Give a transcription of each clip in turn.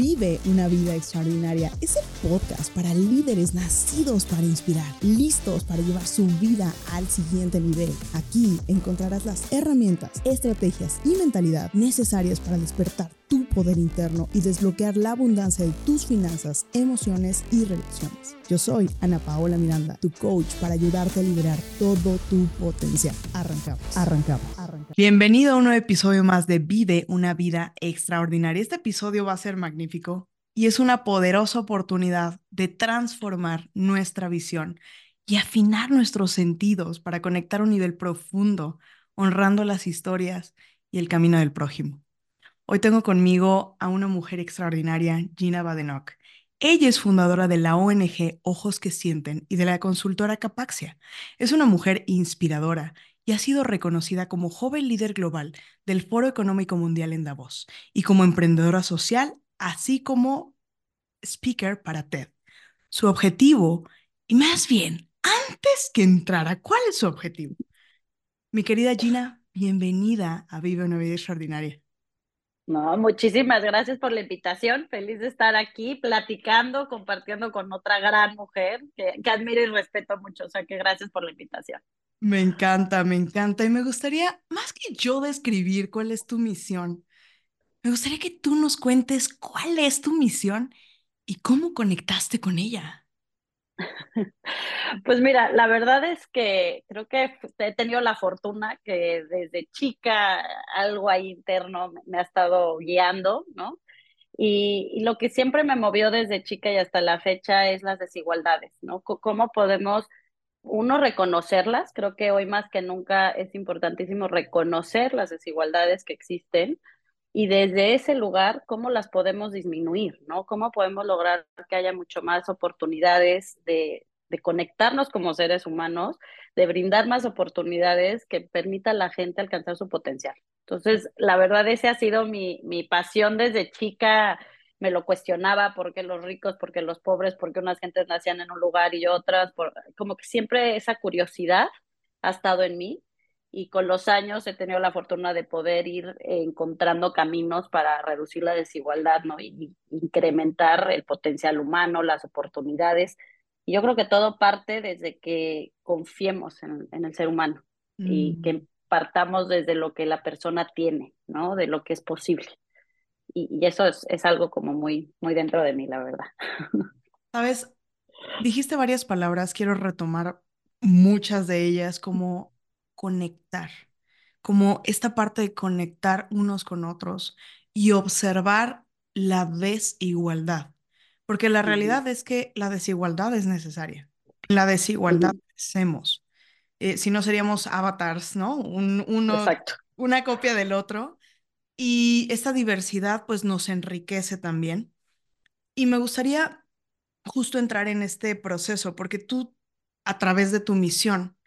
Vive una vida extraordinaria. Es el podcast para líderes nacidos para inspirar, listos para llevar su vida al siguiente nivel. Aquí encontrarás las herramientas, estrategias y mentalidad necesarias para despertar tu poder interno y desbloquear la abundancia de tus finanzas, emociones y relaciones. Yo soy Ana Paola Miranda, tu coach para ayudarte a liberar todo tu potencial. Arrancamos, arrancamos, arrancamos. Bienvenido a un nuevo episodio más de Vive una vida extraordinaria. Este episodio va a ser magnífico y es una poderosa oportunidad de transformar nuestra visión y afinar nuestros sentidos para conectar a un nivel profundo, honrando las historias y el camino del prójimo. Hoy tengo conmigo a una mujer extraordinaria, Gina Badenoch. Ella es fundadora de la ONG Ojos que Sienten y de la consultora Capaxia. Es una mujer inspiradora y ha sido reconocida como joven líder global del Foro Económico Mundial en Davos y como emprendedora social, así como speaker para TED. Su objetivo, y más bien, antes que entrara, ¿cuál es su objetivo? Mi querida Gina, bienvenida a Vive una vida extraordinaria. No, muchísimas gracias por la invitación. Feliz de estar aquí platicando, compartiendo con otra gran mujer que, que admiro y respeto mucho. O sea que gracias por la invitación. Me encanta, me encanta. Y me gustaría, más que yo describir cuál es tu misión, me gustaría que tú nos cuentes cuál es tu misión y cómo conectaste con ella. Pues mira, la verdad es que creo que he tenido la fortuna que desde chica algo ahí interno me ha estado guiando, ¿no? Y, lo que siempre me movió desde chica y hasta la fecha es las desigualdades, ¿no? ¿Cómo podemos, uno, reconocerlas? Creo que hoy más que nunca es importantísimo reconocer las desigualdades que existen y desde ese lugar, ¿cómo las podemos disminuir? ¿no? ¿Cómo podemos lograr que haya mucho más oportunidades de, de conectarnos como seres humanos, de brindar más oportunidades que permita a la gente alcanzar su potencial? Entonces, la verdad, ese ha sido mi, mi pasión desde chica. Me lo cuestionaba, ¿por qué los ricos, por qué los pobres, por qué unas gentes nacían en un lugar y otras? Por, como que siempre esa curiosidad ha estado en mí y con los años he tenido la fortuna de poder ir encontrando caminos para reducir la desigualdad, ¿no? Y, incrementar el potencial humano, las oportunidades. Y yo creo que todo parte desde que confiemos en, el ser humano y mm. que partamos desde lo que la persona tiene, ¿no? De lo que es posible. Y, eso es, es, algo como muy, muy dentro de mí, la verdad. Sabes, dijiste varias palabras, quiero retomar muchas de ellas como conectar, como esta parte de conectar unos con otros y observar la desigualdad, porque la realidad es que la desigualdad es necesaria. La desigualdad hacemos. Eh, si no seríamos avatars, ¿no? Un, uno, una copia del otro. Y esta diversidad pues nos enriquece también. Y me gustaría justo entrar en este proceso, porque tú, a través de tu misión,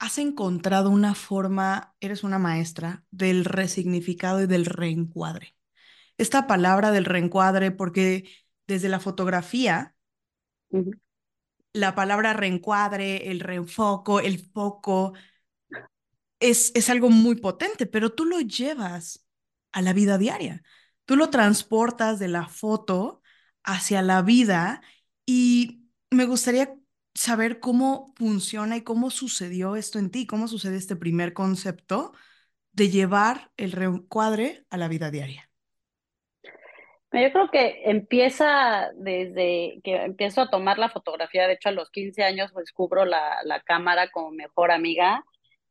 has encontrado una forma, eres una maestra, del resignificado y del reencuadre. Esta palabra del reencuadre, porque desde la fotografía, la palabra reencuadre, el reenfoco, el foco, es, es algo muy potente, pero tú lo llevas a la vida diaria. Tú lo transportas de la foto hacia la vida y me gustaría saber cómo funciona y cómo sucedió esto en ti, cómo sucede este primer concepto de llevar el reencuadre a la vida diaria. Yo creo que empieza desde que empiezo a tomar la fotografía, de hecho a los 15 años descubro la, la cámara como mejor amiga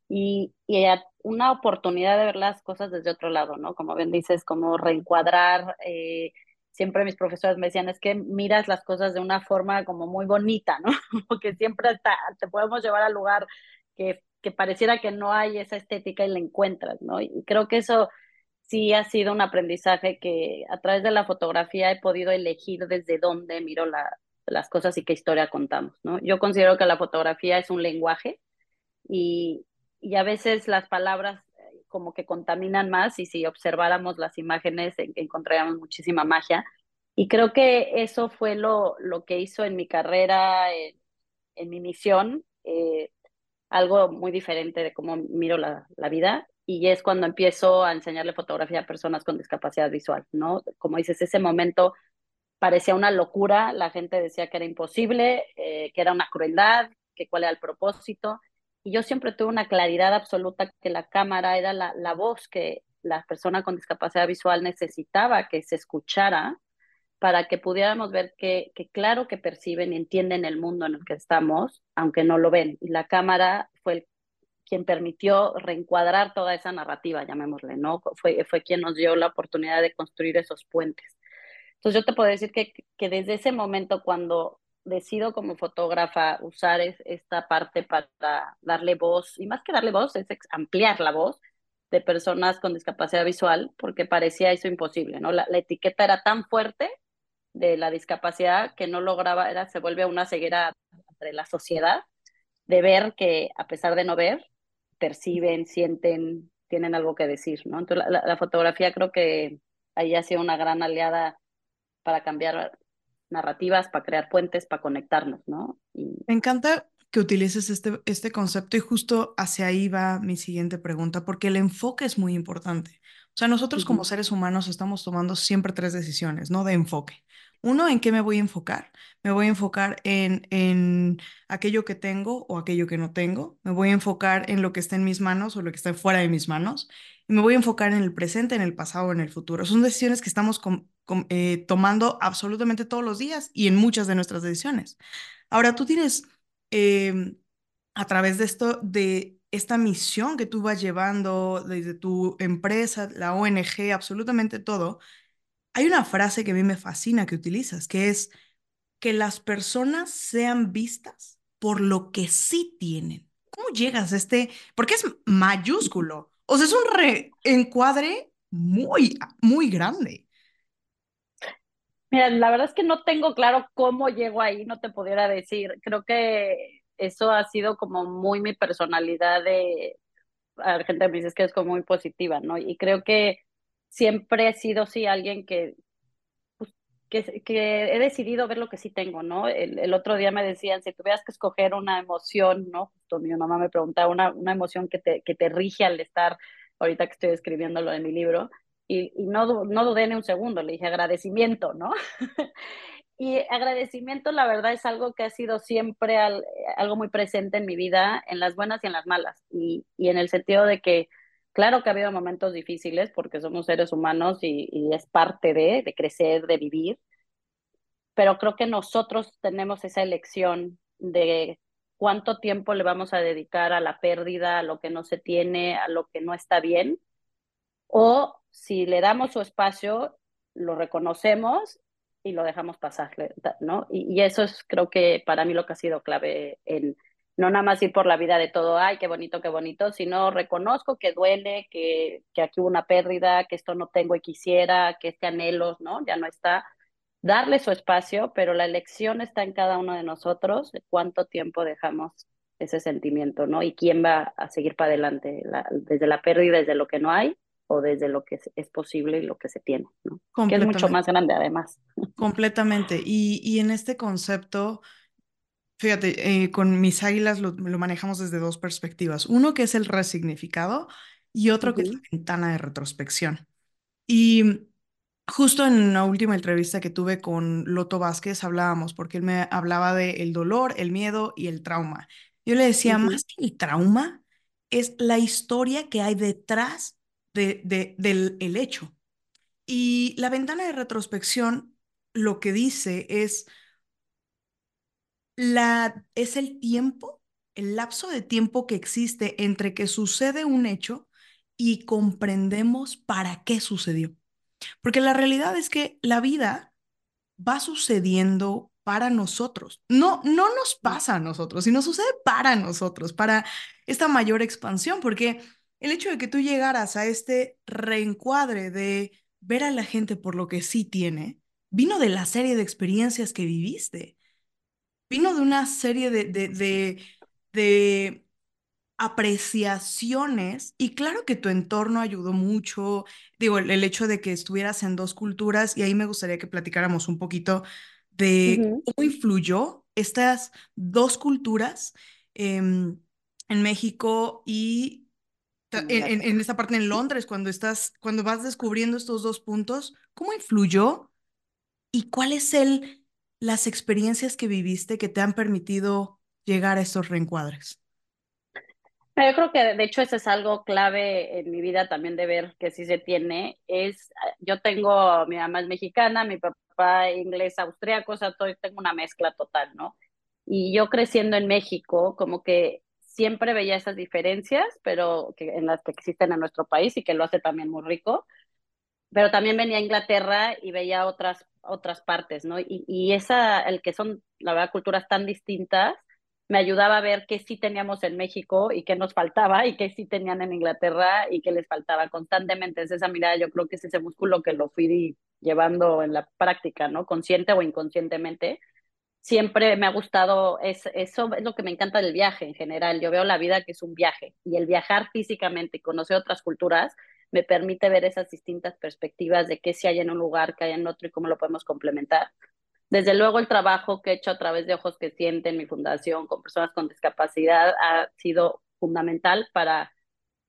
y, y, una oportunidad de ver las cosas desde otro lado, ¿no? Como bien dices, como reencuadrar, eh, siempre mis profesores me decían, es que miras las cosas de una forma como muy bonita, ¿no? Porque siempre te podemos llevar al lugar que, que pareciera que no hay esa estética y la encuentras, ¿no? Y creo que eso sí ha sido un aprendizaje que a través de la fotografía he podido elegir desde dónde miro la, las cosas y qué historia contamos, ¿no? Yo considero que la fotografía es un lenguaje y, y a veces las palabras como que contaminan más y si observáramos las imágenes encontraríamos muchísima magia. Y creo que eso fue lo, lo que hizo en mi carrera, en, mi misión, eh, algo muy diferente de cómo miro la, la, vida. Y es cuando empiezo a enseñarle fotografía a personas con discapacidad visual, ¿no? Como dices, ese momento parecía una locura, la gente decía que era imposible, eh, que era una crueldad, que cuál era el propósito. Y yo siempre tuve una claridad absoluta que la cámara era la, la voz que la persona con discapacidad visual necesitaba que se escuchara para que pudiéramos ver que, que, claro que perciben y entienden el mundo en el que estamos, aunque no lo ven. Y la cámara fue el, quien permitió reencuadrar toda esa narrativa, llamémosle, ¿no? Fue, fue quien nos dio la oportunidad de construir esos puentes. Entonces yo te puedo decir que, que desde ese momento, cuando decido como fotógrafa usar es, esta parte para darle voz, y más que darle voz, es ampliar la voz de personas con discapacidad visual, porque parecía eso imposible, ¿no? La, la etiqueta era tan fuerte de la discapacidad que no lograba, era, se vuelve una ceguera entre la sociedad, de ver que a pesar de no ver, perciben, sienten, tienen algo que decir, ¿no? Entonces la, la fotografía creo que ahí ha sido una gran aliada para cambiar narrativas, para crear puentes, para conectarnos, ¿no? Y... Me encanta que utilices este, este concepto y justo hacia ahí va mi siguiente pregunta, porque el enfoque es muy importante. O sea, nosotros uh -huh. como seres humanos estamos tomando siempre tres decisiones, ¿no? De enfoque. Uno, ¿en qué me voy a enfocar? Me voy a enfocar en, en aquello que tengo o aquello que no tengo. Me voy a enfocar en lo que está en mis manos o lo que está fuera de mis manos. Y me voy a enfocar en el presente, en el pasado o en el futuro. Son decisiones que estamos eh, tomando absolutamente todos los días y en muchas de nuestras decisiones. Ahora, tú tienes, eh, a través de esto, de esta misión que tú vas llevando desde tu empresa, la ONG, absolutamente todo, hay una frase que a mí me fascina que utilizas, que es que las personas sean vistas por lo que sí tienen. ¿Cómo llegas a este? Porque es mayúsculo. O sea, es un reencuadre muy, muy grande. Mira, la verdad es que no tengo claro cómo llego ahí, no te pudiera decir. Creo que eso ha sido como muy mi personalidad de, la gente me dice que es como muy positiva, ¿no? Y creo que siempre he sido, sí, alguien que, pues, que, que, he decidido ver lo que sí tengo, ¿no? El, el, otro día me decían, si tuvieras que escoger una emoción, ¿no? Justo mi mamá me preguntaba, una, una emoción que te, que te rige al estar, ahorita que estoy escribiendo lo de mi libro, y, y no, no dudé ni un segundo, le dije agradecimiento, ¿no? y agradecimiento, la verdad, es algo que ha sido siempre al, algo muy presente en mi vida, en las buenas y en las malas, y, y en el sentido de que Claro que ha habido momentos difíciles porque somos seres humanos y, y, es parte de, de crecer, de vivir, pero creo que nosotros tenemos esa elección de cuánto tiempo le vamos a dedicar a la pérdida, a lo que no se tiene, a lo que no está bien, o si le damos su espacio, lo reconocemos y lo dejamos pasar, ¿no? Y, y eso es creo que para mí lo que ha sido clave en no nada más ir por la vida de todo, ay, qué bonito, qué bonito, sino reconozco que duele, que, que aquí hubo una pérdida, que esto no tengo y quisiera, que este anhelo, ¿no? Ya no está. Darle su espacio, pero la elección está en cada uno de nosotros, cuánto tiempo dejamos ese sentimiento, ¿no? Y quién va a seguir para adelante, la, desde la pérdida, desde lo que no hay, o desde lo que es posible y lo que se tiene, ¿no? Que es mucho más grande además. Completamente. Y, y en este concepto, Fíjate, eh, con mis águilas lo, lo, manejamos desde dos perspectivas. Uno que es el resignificado y otro que es la ventana de retrospección. Y justo en la última entrevista que tuve con Loto Vázquez hablábamos, porque él me hablaba del el dolor, el miedo y el trauma. Yo le decía, uh -huh. más que el trauma, es la historia que hay detrás de, de, del el hecho. Y la ventana de retrospección lo que dice es la, es el tiempo, el lapso de tiempo que existe entre que sucede un hecho y comprendemos para qué sucedió. Porque la realidad es que la vida va sucediendo para nosotros. No, no nos pasa a nosotros, sino sucede para nosotros, para esta mayor expansión, porque el hecho de que tú llegaras a este reencuadre de ver a la gente por lo que sí tiene, vino de la serie de experiencias que viviste. Vino de una serie de, de, de, de, apreciaciones y claro que tu entorno ayudó mucho, digo, el, el, hecho de que estuvieras en dos culturas y ahí me gustaría que platicáramos un poquito de uh -huh. cómo influyó estas dos culturas eh, en México y en, en, en, esta parte en Londres, cuando estás, cuando vas descubriendo estos dos puntos, ¿cómo influyó ¿Y cuál es el, las experiencias que viviste que te han permitido llegar a estos reencuadres? Yo creo que de hecho eso es algo clave en mi vida también de ver que sí se tiene. Es, yo tengo, mi mamá es mexicana, mi papá inglés, austriaco, o sea, tengo una mezcla total, ¿no? Y yo creciendo en México, como que siempre veía esas diferencias, pero que, en las que existen en nuestro país y que lo hace también muy rico. Pero también venía a Inglaterra y veía otras, otras partes, ¿no? Y, y esa, el que son, la verdad, culturas tan distintas, me ayudaba a ver qué sí teníamos en México y qué nos faltaba y qué sí tenían en Inglaterra y qué les faltaba constantemente. Es esa mirada, yo creo que es ese músculo que lo fui llevando en la práctica, ¿no? Consciente o inconscientemente. Siempre me ha gustado, es, eso es lo que me encanta del viaje en general. Yo veo la vida que es un viaje y el viajar físicamente y conocer otras culturas me permite ver esas distintas perspectivas de qué sí hay en un lugar, qué hay en otro y cómo lo podemos complementar. Desde luego el trabajo que he hecho a través de Ojos que Sienten, mi fundación con personas con discapacidad, ha sido fundamental para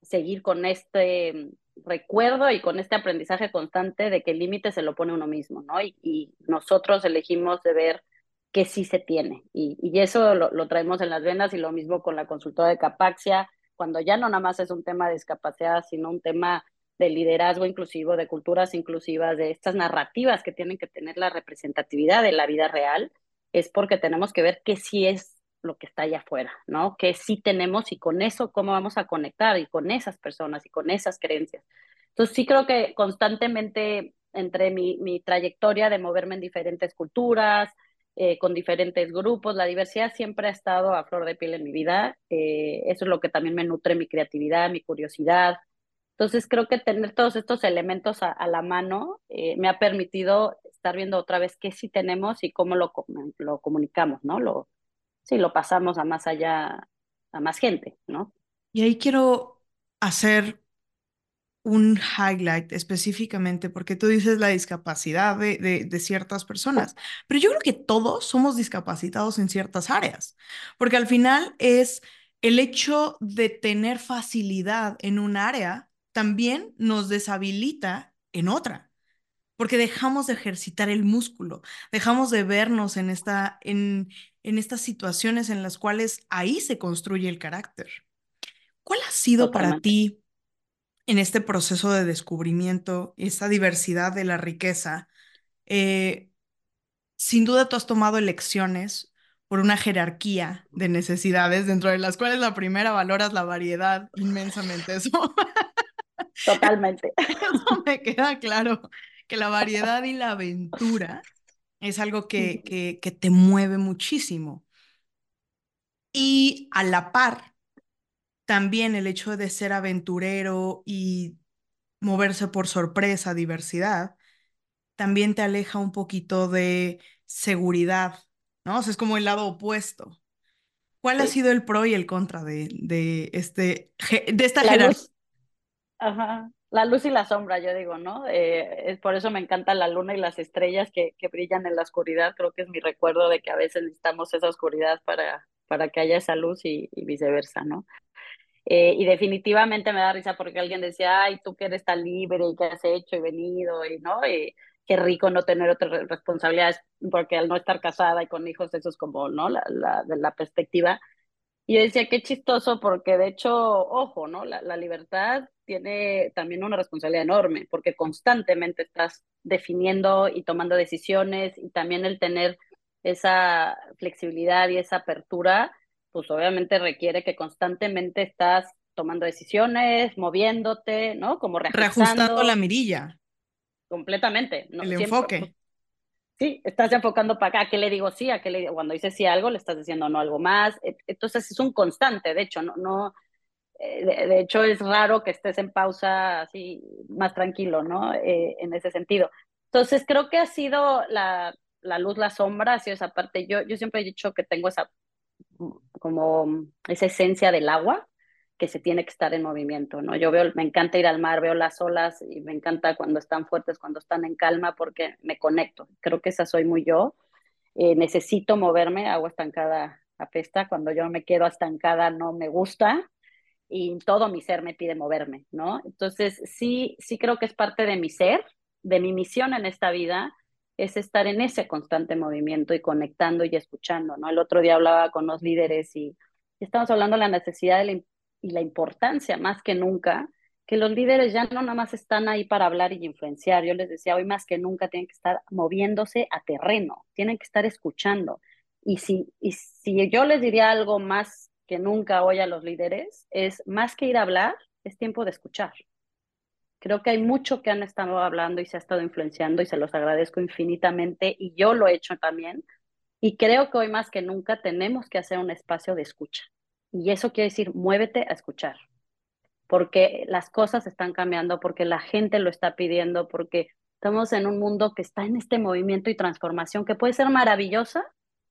seguir con este recuerdo y con este aprendizaje constante de que el límite se lo pone uno mismo, ¿no? Y, y nosotros elegimos de ver que sí se tiene. Y, y eso lo, lo, traemos en las venas y lo mismo con la consultora de Capaxia, cuando ya no nada más es un tema de discapacidad, sino un tema de liderazgo inclusivo, de culturas inclusivas, de estas narrativas que tienen que tener la representatividad de la vida real, es porque tenemos que ver qué sí es lo que está allá afuera, ¿no? Que sí tenemos y con eso cómo vamos a conectar y con esas personas y con esas creencias. Entonces sí creo que constantemente entre mi, mi trayectoria de moverme en diferentes culturas, eh, con diferentes grupos, la diversidad siempre ha estado a flor de piel en mi vida. Eh, eso es lo que también me nutre mi creatividad, mi curiosidad, entonces creo que tener todos estos elementos a, la mano eh, me ha permitido estar viendo otra vez qué sí tenemos y cómo lo, lo comunicamos, ¿no? Lo, sí, lo pasamos a más allá, a más gente, ¿no? Y ahí quiero hacer un highlight específicamente porque tú dices la discapacidad de, de, de, ciertas personas, pero yo creo que todos somos discapacitados en ciertas áreas, porque al final es el hecho de tener facilidad en un área también nos deshabilita en otra, porque dejamos de ejercitar el músculo, dejamos de vernos en, esta, en, en estas situaciones en las cuales ahí se construye el carácter. ¿Cuál ha sido Totalmente. para ti en este proceso de descubrimiento, esta diversidad de la riqueza? Eh, sin duda tú has tomado elecciones por una jerarquía de necesidades, dentro de las cuales la primera valoras la variedad inmensamente. Eso Totalmente. Eso me queda claro, que la variedad y la aventura es algo que, que, que te mueve muchísimo. Y a la par, también el hecho de ser aventurero y moverse por sorpresa, diversidad, también te aleja un poquito de seguridad, ¿no? O sea, es como el lado opuesto. ¿Cuál sí. ha sido el pro y el contra de, de, este, de esta jerarquía? Ajá. La luz y la sombra, yo digo, ¿no? Eh, es por eso me encanta la luna y las estrellas que, que, brillan en la oscuridad. Creo que es mi recuerdo de que a veces necesitamos esa oscuridad para, para que haya esa luz y, y viceversa, ¿no? Eh, y definitivamente me da risa porque alguien decía, ay, tú que eres tan libre y que has hecho y venido, y no, y qué rico no tener otras responsabilidades, porque al no estar casada y con hijos, eso es como, ¿no? La, la, de la perspectiva. Y yo decía, qué chistoso, porque de hecho, ojo, ¿no? La, la libertad tiene también una responsabilidad enorme, porque constantemente estás definiendo y tomando decisiones y también el tener esa flexibilidad y esa apertura, pues obviamente requiere que constantemente estás tomando decisiones, moviéndote, ¿no? Como reajustando la mirilla. Completamente. ¿no? El Siempre, enfoque. Sí, estás enfocando para acá, ¿a qué le digo sí? ¿A qué le digo? Cuando dices sí a algo, le estás diciendo no algo más. Entonces es un constante, de hecho, no, no, de, de, hecho, es raro que estés en pausa así más tranquilo, ¿no? Eh, en ese sentido. Entonces, creo que ha sido la, la, luz, la sombra, ha sido esa parte. Yo, yo siempre he dicho que tengo esa, como esa esencia del agua que se tiene que estar en movimiento, ¿no? Yo veo, me encanta ir al mar, veo las olas y me encanta cuando están fuertes, cuando están en calma, porque me conecto. Creo que esa soy muy yo. Eh, necesito moverme, agua estancada apesta. Cuando yo me quedo estancada no me gusta y todo mi ser me pide moverme, ¿no? Entonces, sí, sí creo que es parte de mi ser, de mi misión en esta vida, es estar en ese constante movimiento y conectando y escuchando, ¿no? El otro día hablaba con los líderes y, estamos hablando de la necesidad y la importancia más que nunca, que los líderes ya no nada más están ahí para hablar y influenciar. Yo les decía, hoy más que nunca tienen que estar moviéndose a terreno, tienen que estar escuchando. Y si, y si yo les diría algo más que nunca hoy a los líderes, es más que ir a hablar, es tiempo de escuchar. Creo que hay mucho que han estado hablando y se ha estado influenciando y se los agradezco infinitamente y yo lo he hecho también. Y creo que hoy más que nunca tenemos que hacer un espacio de escucha. Y eso quiere decir, muévete a escuchar, porque las cosas están cambiando, porque la gente lo está pidiendo, porque estamos en un mundo que está en este movimiento y transformación que puede ser maravillosa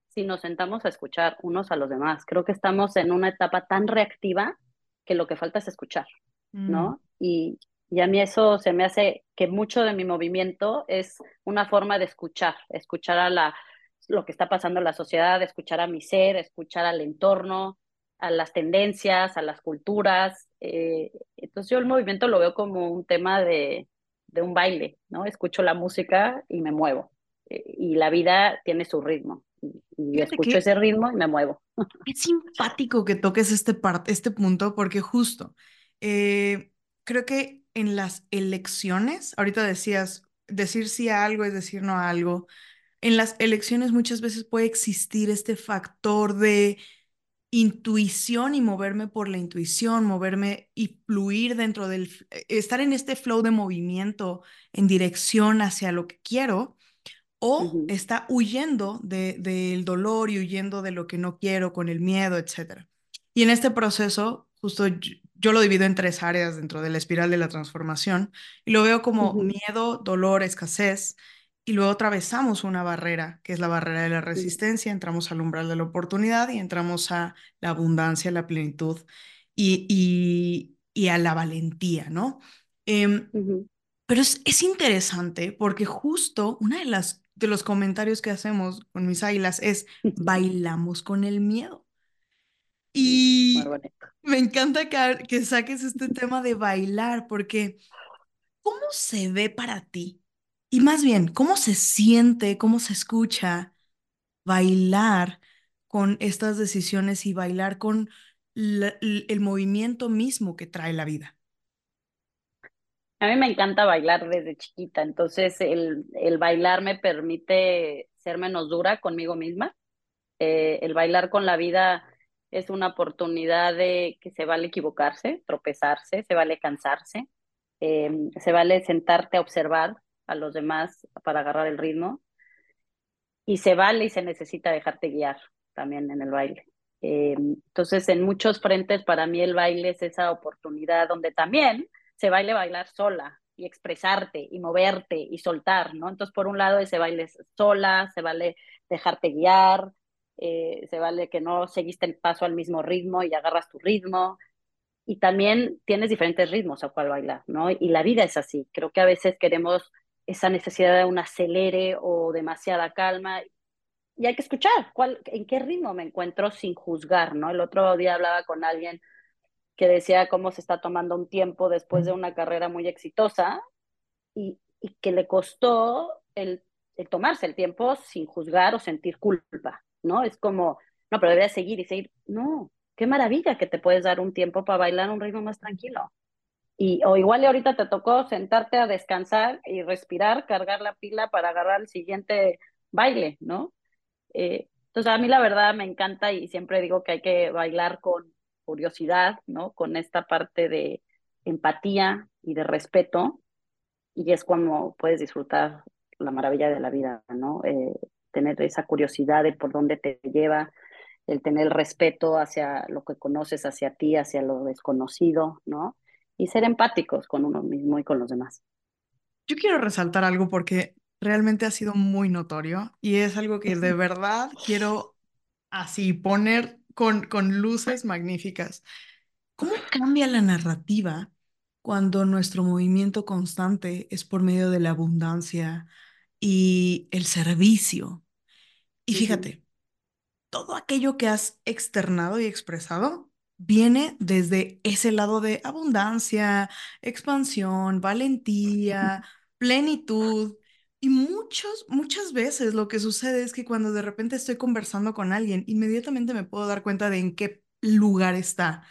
si nos sentamos a escuchar unos a los demás. Creo que estamos en una etapa tan reactiva que lo que falta es escuchar, ¿no? Mm. Y, y a mí eso se me hace que mucho de mi movimiento es una forma de escuchar, escuchar a la, lo que está pasando en la sociedad, escuchar a mi ser, escuchar al entorno, a las tendencias, a las culturas. Eh, entonces yo el movimiento lo veo como un tema de, de un baile, ¿no? Escucho la música y me muevo. Eh, y la vida tiene su ritmo. Y, escucho ese ritmo y me muevo. Es simpático que toques este, parte, este punto porque justo eh, creo que en las elecciones, ahorita decías, decir sí a algo es decir no a algo, en las elecciones muchas veces puede existir este factor de intuición y moverme por la intuición, moverme y fluir dentro del, eh, estar en este flow de movimiento en dirección hacia lo que quiero, o está huyendo del dolor y huyendo de lo que no quiero con el miedo, etc. Y en este proceso, justo yo lo divido en tres áreas dentro de la espiral de la transformación y lo veo como miedo, dolor, escasez. Y luego atravesamos una barrera, que es la barrera de la resistencia, entramos al umbral de la oportunidad y entramos a la abundancia, la plenitud y, y, a la valentía, ¿no? Em, pero es, es, interesante porque justo una de las de los comentarios que hacemos con mis águilas es bailamos con el miedo. Y me encanta que, que saques este tema de bailar, porque ¿cómo se ve para ti? Y más bien, ¿cómo se siente, cómo se escucha bailar con estas decisiones y bailar con el movimiento mismo que trae la vida? A mí me encanta bailar desde chiquita, entonces el, el bailar me permite ser menos dura conmigo misma. Eh, el bailar con la vida es una oportunidad de que se vale equivocarse, tropezarse, se vale cansarse, em, se vale sentarte a observar a los demás para agarrar el ritmo y se vale y se necesita dejarte guiar también en el baile. Em, entonces, en muchos frentes para mí el baile es esa oportunidad donde también se baile bailar sola y expresarte y moverte y soltar, ¿no? Entonces, por un lado, ese baile sola, se vale dejarte guiar, eh, se vale que no seguiste el paso al mismo ritmo y agarras tu ritmo. Y también tienes diferentes ritmos a cual bailar, ¿no? Y la vida es así. Creo que a veces queremos esa necesidad de un acelere o demasiada calma. Y hay que escuchar cuál, en qué ritmo me encuentro sin juzgar, ¿no? El otro día hablaba con alguien que decía cómo se está tomando un tiempo después de una carrera muy exitosa y, y que le costó el, el, tomarse el tiempo sin juzgar o sentir culpa, ¿no? Es como, no, pero deberías seguir y seguir. No, qué maravilla que te puedes dar un tiempo para bailar un ritmo más tranquilo. Y, o igual ahorita te tocó sentarte a descansar y respirar, cargar la pila para agarrar el siguiente baile, ¿no? Eh, entonces a mí la verdad me encanta y siempre digo que hay que bailar con curiosidad, ¿no? Con esta parte de empatía y de respeto y es como puedes disfrutar la maravilla de la vida, ¿no? Eh, tener esa curiosidad de por dónde te lleva, el tener el respeto hacia lo que conoces, hacia ti, hacia lo desconocido, ¿no? Y ser empáticos con uno mismo y con los demás. Yo quiero resaltar algo porque realmente ha sido muy notorio y es algo que de verdad quiero así poner con, con luces magníficas. ¿Cómo cambia la narrativa cuando nuestro movimiento constante es por medio de la abundancia, y el servicio. Y fíjate, todo aquello que has externado y expresado viene desde ese lado de abundancia, expansión, valentía, plenitud, Y muchos, muchas veces lo que sucede es que cuando de repente estoy conversando con alguien, inmediatamente me puedo dar cuenta de en qué lugar está,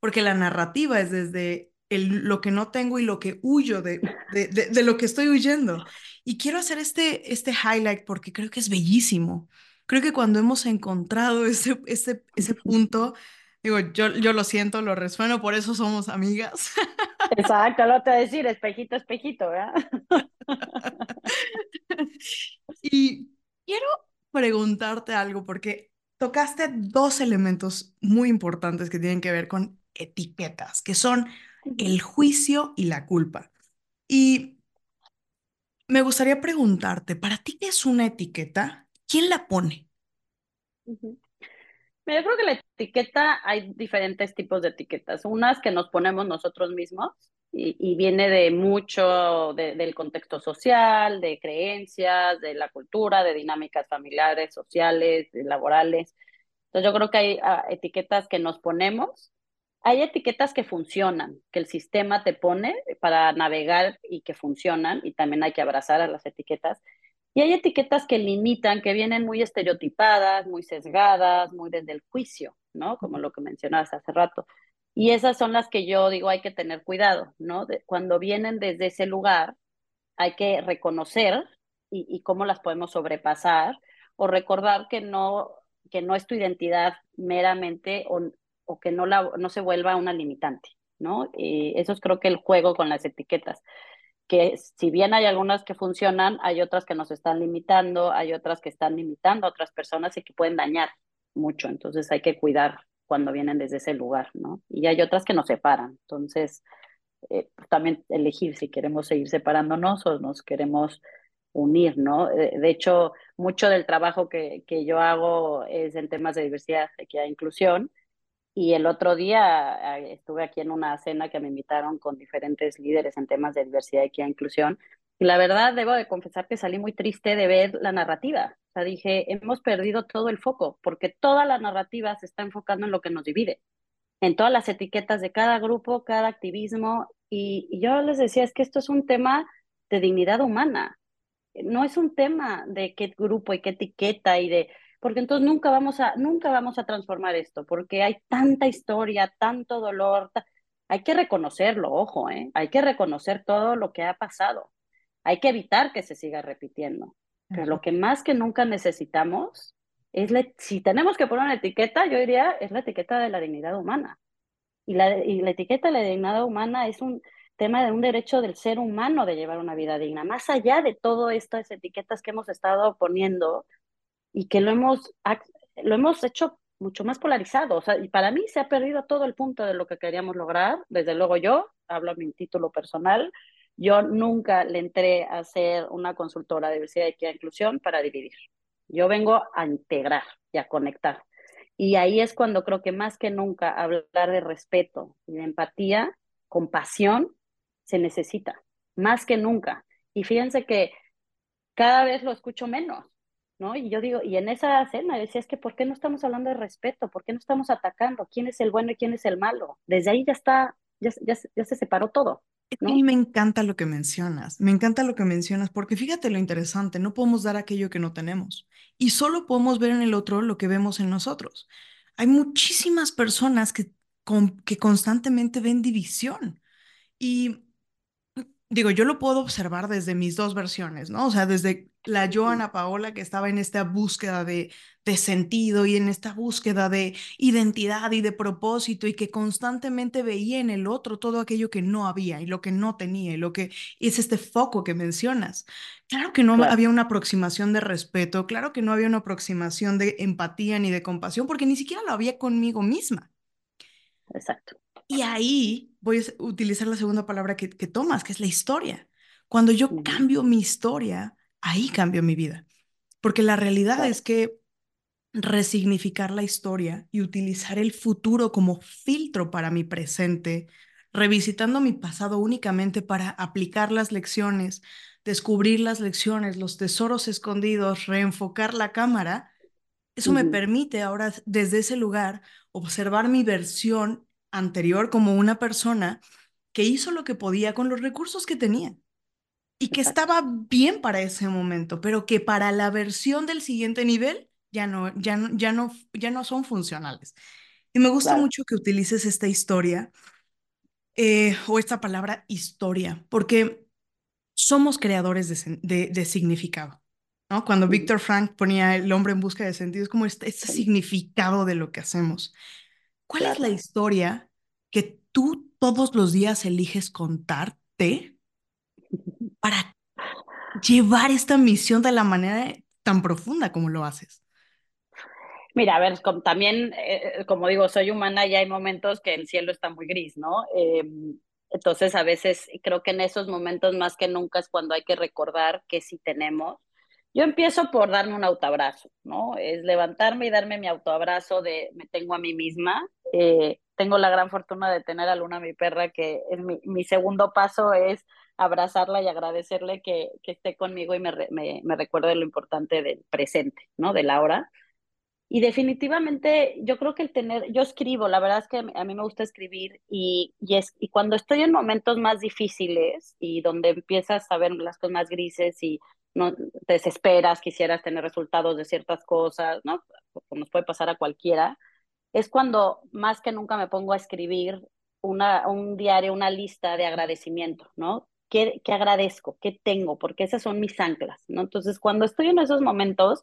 porque la narrativa es desde el, lo que no tengo y lo que huyo de, de, de, lo que estoy huyendo. Y quiero hacer este, este highlight porque creo que es bellísimo. Creo que cuando hemos encontrado ese, ese, ese punto, digo, yo, yo lo siento, lo resueno, por eso somos amigas. Exacto, lo te voy a decir, espejito, espejito, ¿verdad? y quiero preguntarte algo porque tocaste dos elementos muy importantes que tienen que ver con etiquetas, que son el juicio y la culpa. Y me gustaría preguntarte, ¿para ti qué es una etiqueta? ¿Quién la pone? Yo creo que la etiqueta, hay diferentes tipos de etiquetas. Unas que nos ponemos nosotros mismos y, viene de mucho del contexto social, de creencias, de la cultura, de dinámicas familiares, sociales, laborales. Entonces yo creo que hay ah, etiquetas que nos ponemos. Hay etiquetas que funcionan, que el sistema te pone para navegar y que funcionan, y también hay que abrazar a las etiquetas. Y hay etiquetas que limitan, que vienen muy estereotipadas, muy sesgadas, muy desde el juicio, ¿no? Como lo que mencionabas hace rato. Y esas son las que yo digo hay que tener cuidado, ¿no? cuando vienen desde ese lugar, hay que reconocer y, cómo las podemos sobrepasar o recordar que no, que no es tu identidad meramente o, o que no, la, no se vuelva una limitante, ¿no? eso es creo que el juego con las etiquetas que si bien hay algunas que funcionan, hay otras que nos están limitando, hay otras que están limitando a otras personas y que pueden dañar mucho. Entonces hay que cuidar cuando vienen desde ese lugar, ¿no? Y hay otras que nos separan. Entonces, eh, también elegir si queremos seguir separándonos o nos queremos unir, ¿no? Eh, de hecho, mucho del trabajo que, que yo hago es en temas de diversidad, equidad e inclusión, y el otro día eh, estuve aquí en una cena que me invitaron con diferentes líderes en temas de diversidad, equidad e inclusión. Y la verdad, debo de confesar que salí muy triste de ver la narrativa. O sea, dije, hemos perdido todo el foco, porque toda la narrativa se está enfocando en lo que nos divide, en todas las etiquetas de cada grupo, cada activismo. Y, y yo les decía, es que esto es un tema de dignidad humana. No es un tema de qué grupo y qué etiqueta y de porque entonces nunca vamos a, nunca vamos a transformar esto, porque hay tanta historia, tanto dolor, hay que reconocerlo, ojo, ¿eh? hay que reconocer todo lo que ha pasado, hay que evitar que se siga repitiendo, pero lo que más que nunca necesitamos es, si tenemos que poner una etiqueta, yo diría, es la etiqueta de la dignidad humana. Y la, y la etiqueta de la dignidad humana es un tema de un derecho del ser humano de llevar una vida digna, más allá de todas estas etiquetas que hemos estado poniendo y que lo hemos, lo hemos hecho mucho más polarizado. O sea, y para mí se ha perdido todo el punto de lo que queríamos lograr. Desde luego yo, hablo a mi título personal, yo nunca le entré a ser una consultora de diversidad, equidad e inclusión para dividir. Yo vengo a integrar y a conectar. Y ahí es cuando creo que más que nunca hablar de respeto y de empatía, compasión, se necesita, más que nunca. Y fíjense que cada vez lo escucho menos. ¿No? Y yo digo, y en esa cena decía, es que ¿por qué no estamos hablando de respeto? ¿Por qué no estamos atacando? ¿Quién es el bueno y quién es el malo? Desde ahí ya está, ya, ya, ya se separó todo. ¿no? A mí me encanta lo que mencionas, me encanta lo que mencionas, porque fíjate lo interesante, no podemos dar aquello que no tenemos y solo podemos ver en el otro lo que vemos en nosotros. Hay muchísimas personas que, con, que constantemente ven división y digo, yo lo puedo observar desde mis dos versiones, ¿no? O sea, desde la Joana Paola que estaba en esta búsqueda de, de, sentido y en esta búsqueda de identidad y de propósito y que constantemente veía en el otro todo aquello que no había y lo que no tenía y lo que es este foco que mencionas. Claro que no había una aproximación de respeto, claro que no había una aproximación de empatía ni de compasión porque ni siquiera lo había conmigo misma. Exacto. Y ahí voy a utilizar la segunda palabra que, que tomas, que es la historia. Cuando yo cambio mi historia, ahí cambio mi vida. Porque la realidad es que resignificar la historia y utilizar el futuro como filtro para mi presente, revisitando mi pasado únicamente para aplicar las lecciones, descubrir las lecciones, los tesoros escondidos, reenfocar la cámara, eso me permite ahora desde ese lugar observar mi versión anterior como una persona que hizo lo que podía con los recursos que tenía. y que estaba bien para ese momento, pero que para la versión del siguiente nivel ya no, ya no, ya no, ya no son funcionales. Y me gusta mucho que utilices esta historia eh, o esta palabra historia, porque somos creadores de, de, significado. ¿no? Cuando Víctor Frank ponía el hombre en busca de sentido, es como este, este significado de lo que hacemos. ¿Cuál es la historia que tú todos los días eliges contarte para llevar esta misión de la manera tan profunda como lo haces? Mira, a ver, también, eh, como digo, soy humana y hay momentos que el cielo está muy gris, ¿no? Em, entonces, a veces creo que en esos momentos más que nunca es cuando hay que recordar que sí tenemos. Yo empiezo por darme un autoabrazo, ¿no? Es levantarme y darme mi autoabrazo de me tengo a mí misma. Eh, tengo la gran fortuna de tener a Luna, mi perra, que es mi, mi segundo paso es abrazarla y agradecerle que, que esté conmigo y me, me, me, recuerde lo importante del presente, ¿no? De la hora. Y definitivamente yo creo que el tener, yo escribo, la verdad es que a mí me gusta escribir y, y, es, y cuando estoy en momentos más difíciles y donde empiezas a ver las cosas más grises y no desesperas, quisieras tener resultados de ciertas cosas, ¿no? Como nos puede pasar a cualquiera, es cuando más que nunca me pongo a escribir una, un diario, una lista de agradecimiento, ¿no? ¿Qué, ¿Qué agradezco? ¿Qué tengo? Porque esas son mis anclas, ¿no? Entonces, cuando estoy en esos momentos,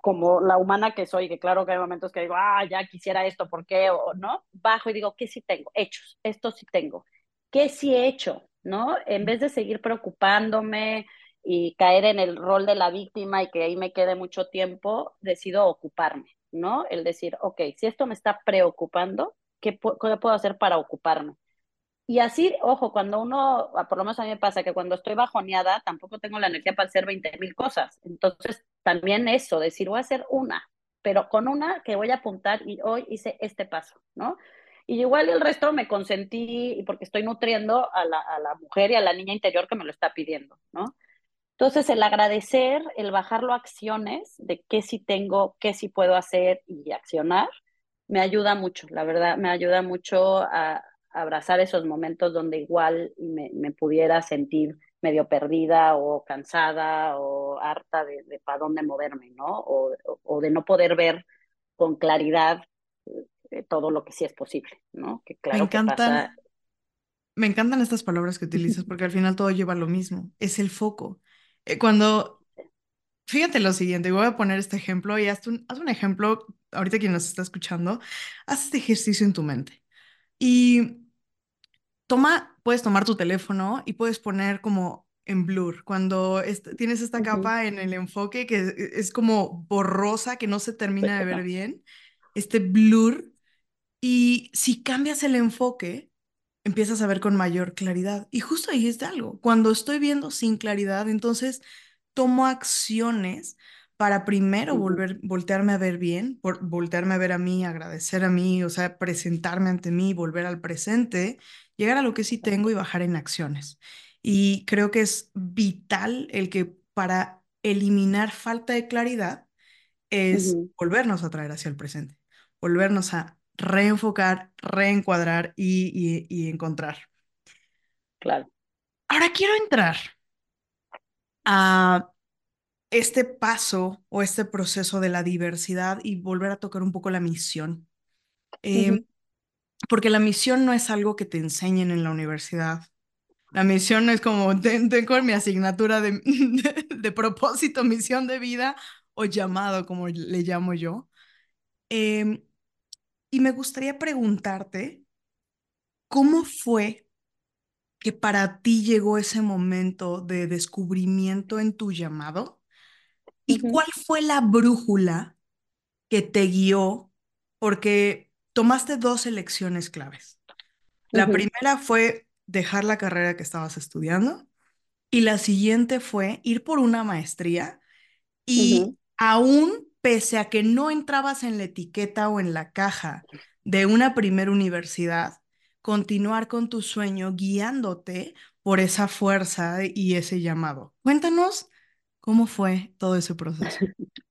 como la humana que soy, que claro que hay momentos que digo, ah, ya quisiera esto, ¿por qué? O no, bajo y digo, ¿qué sí tengo? Hechos, esto sí tengo. ¿Qué sí he hecho? ¿No? En vez de seguir preocupándome y caer en el rol de la víctima y que ahí me quede mucho tiempo, decido ocuparme, ¿no? El decir, ok, si esto me está preocupando, ¿qué, puedo hacer para ocuparme? Y así, ojo, cuando uno, por lo menos a mí me pasa que cuando estoy bajoneada, tampoco tengo la energía para hacer 20 mil cosas. Entonces, también eso, decir, voy a hacer una, pero con una que voy a apuntar y hoy hice este paso, ¿no? Y igual el resto me consentí porque estoy nutriendo a la, a la mujer y a la niña interior que me lo está pidiendo, ¿no? Entonces, el agradecer, el bajarlo a acciones de qué sí tengo, qué sí puedo hacer y accionar, me ayuda mucho, la verdad, me ayuda mucho a, abrazar esos momentos donde igual me, me pudiera sentir medio perdida o cansada o harta de, de para dónde moverme, ¿no? O, o, de no poder ver con claridad eh, todo lo que sí es posible, ¿no? Que claro me encantan, que pasa... Me encantan estas palabras que utilizas porque al final todo lleva a lo mismo, es el foco. Eh, cuando, fíjate lo siguiente, voy a poner este ejemplo y haz un, haz un ejemplo, ahorita quien nos está escuchando, haz este ejercicio en tu mente. Y toma, puedes tomar tu teléfono y puedes poner como en blur, cuando tienes esta capa en el enfoque que e, es como borrosa, que no se termina de ver bien, este blur, y si cambias el enfoque, empiezas a ver con mayor claridad. Y justo ahí es algo, cuando estoy viendo sin claridad, entonces tomo acciones para primero volver, voltearme a ver bien, por, voltearme a ver a mí, agradecer a mí, o sea, presentarme ante mí, volver al presente, llegar a lo que sí tengo y bajar en acciones. Y creo que es vital el que para eliminar falta de claridad es volvernos a traer hacia el presente, volvernos a reenfocar, reencuadrar y, y encontrar. Claro. Ahora quiero entrar a este paso o este proceso de la diversidad y volver a tocar un poco la misión. Em, porque la misión no es algo que te enseñen en la universidad. La misión no es como, tengo mi asignatura de, de, propósito, misión de vida o llamado, como le llamo yo. Em, y me gustaría preguntarte, ¿cómo fue que para ti llegó ese momento de descubrimiento en tu llamado? ¿Y cuál fue la brújula que te guió? Porque tomaste dos elecciones claves. La primera fue dejar la carrera que estabas estudiando y la siguiente fue ir por una maestría y aún pese a que no entrabas en la etiqueta o en la caja de una primera universidad, continuar con tu sueño guiándote por esa fuerza y ese llamado. Cuéntanos ¿Cómo fue todo ese proceso?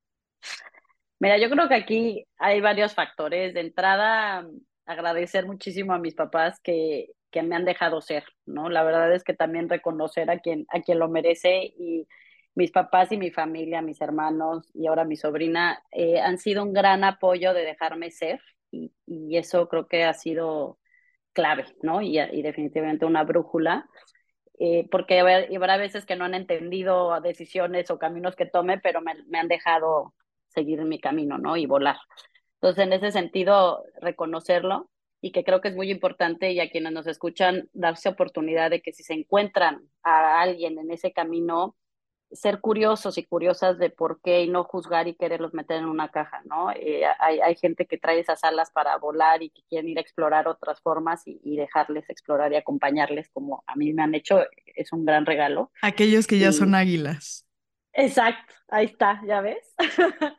Mira, yo creo que aquí hay varios factores. De entrada, agradecer muchísimo a mis papás que, que me han dejado ser, ¿no? La verdad es que también reconocer a quien, a quien lo merece y mis papás y mi familia, mis hermanos y ahora mi sobrina eh, han sido un gran apoyo de dejarme ser y, y eso creo que ha sido clave, ¿no? Y, y definitivamente una brújula. Eh, porque habrá veces que no han entendido decisiones o caminos que tome, pero me, me han dejado seguir mi camino, ¿no? Y volar. Entonces, en ese sentido, reconocerlo y que creo que es muy importante y a quienes nos escuchan darse oportunidad de que si se encuentran a alguien en ese camino, ser curiosos y curiosas de por qué y no juzgar y quererlos meter en una caja, ¿no? Eh, hay, hay, gente que trae esas alas para volar y que quieren ir a explorar otras formas y, y, dejarles explorar y acompañarles como a mí me han hecho, es un gran regalo. Aquellos que ya y... son águilas. Exacto, ahí está, ya ves.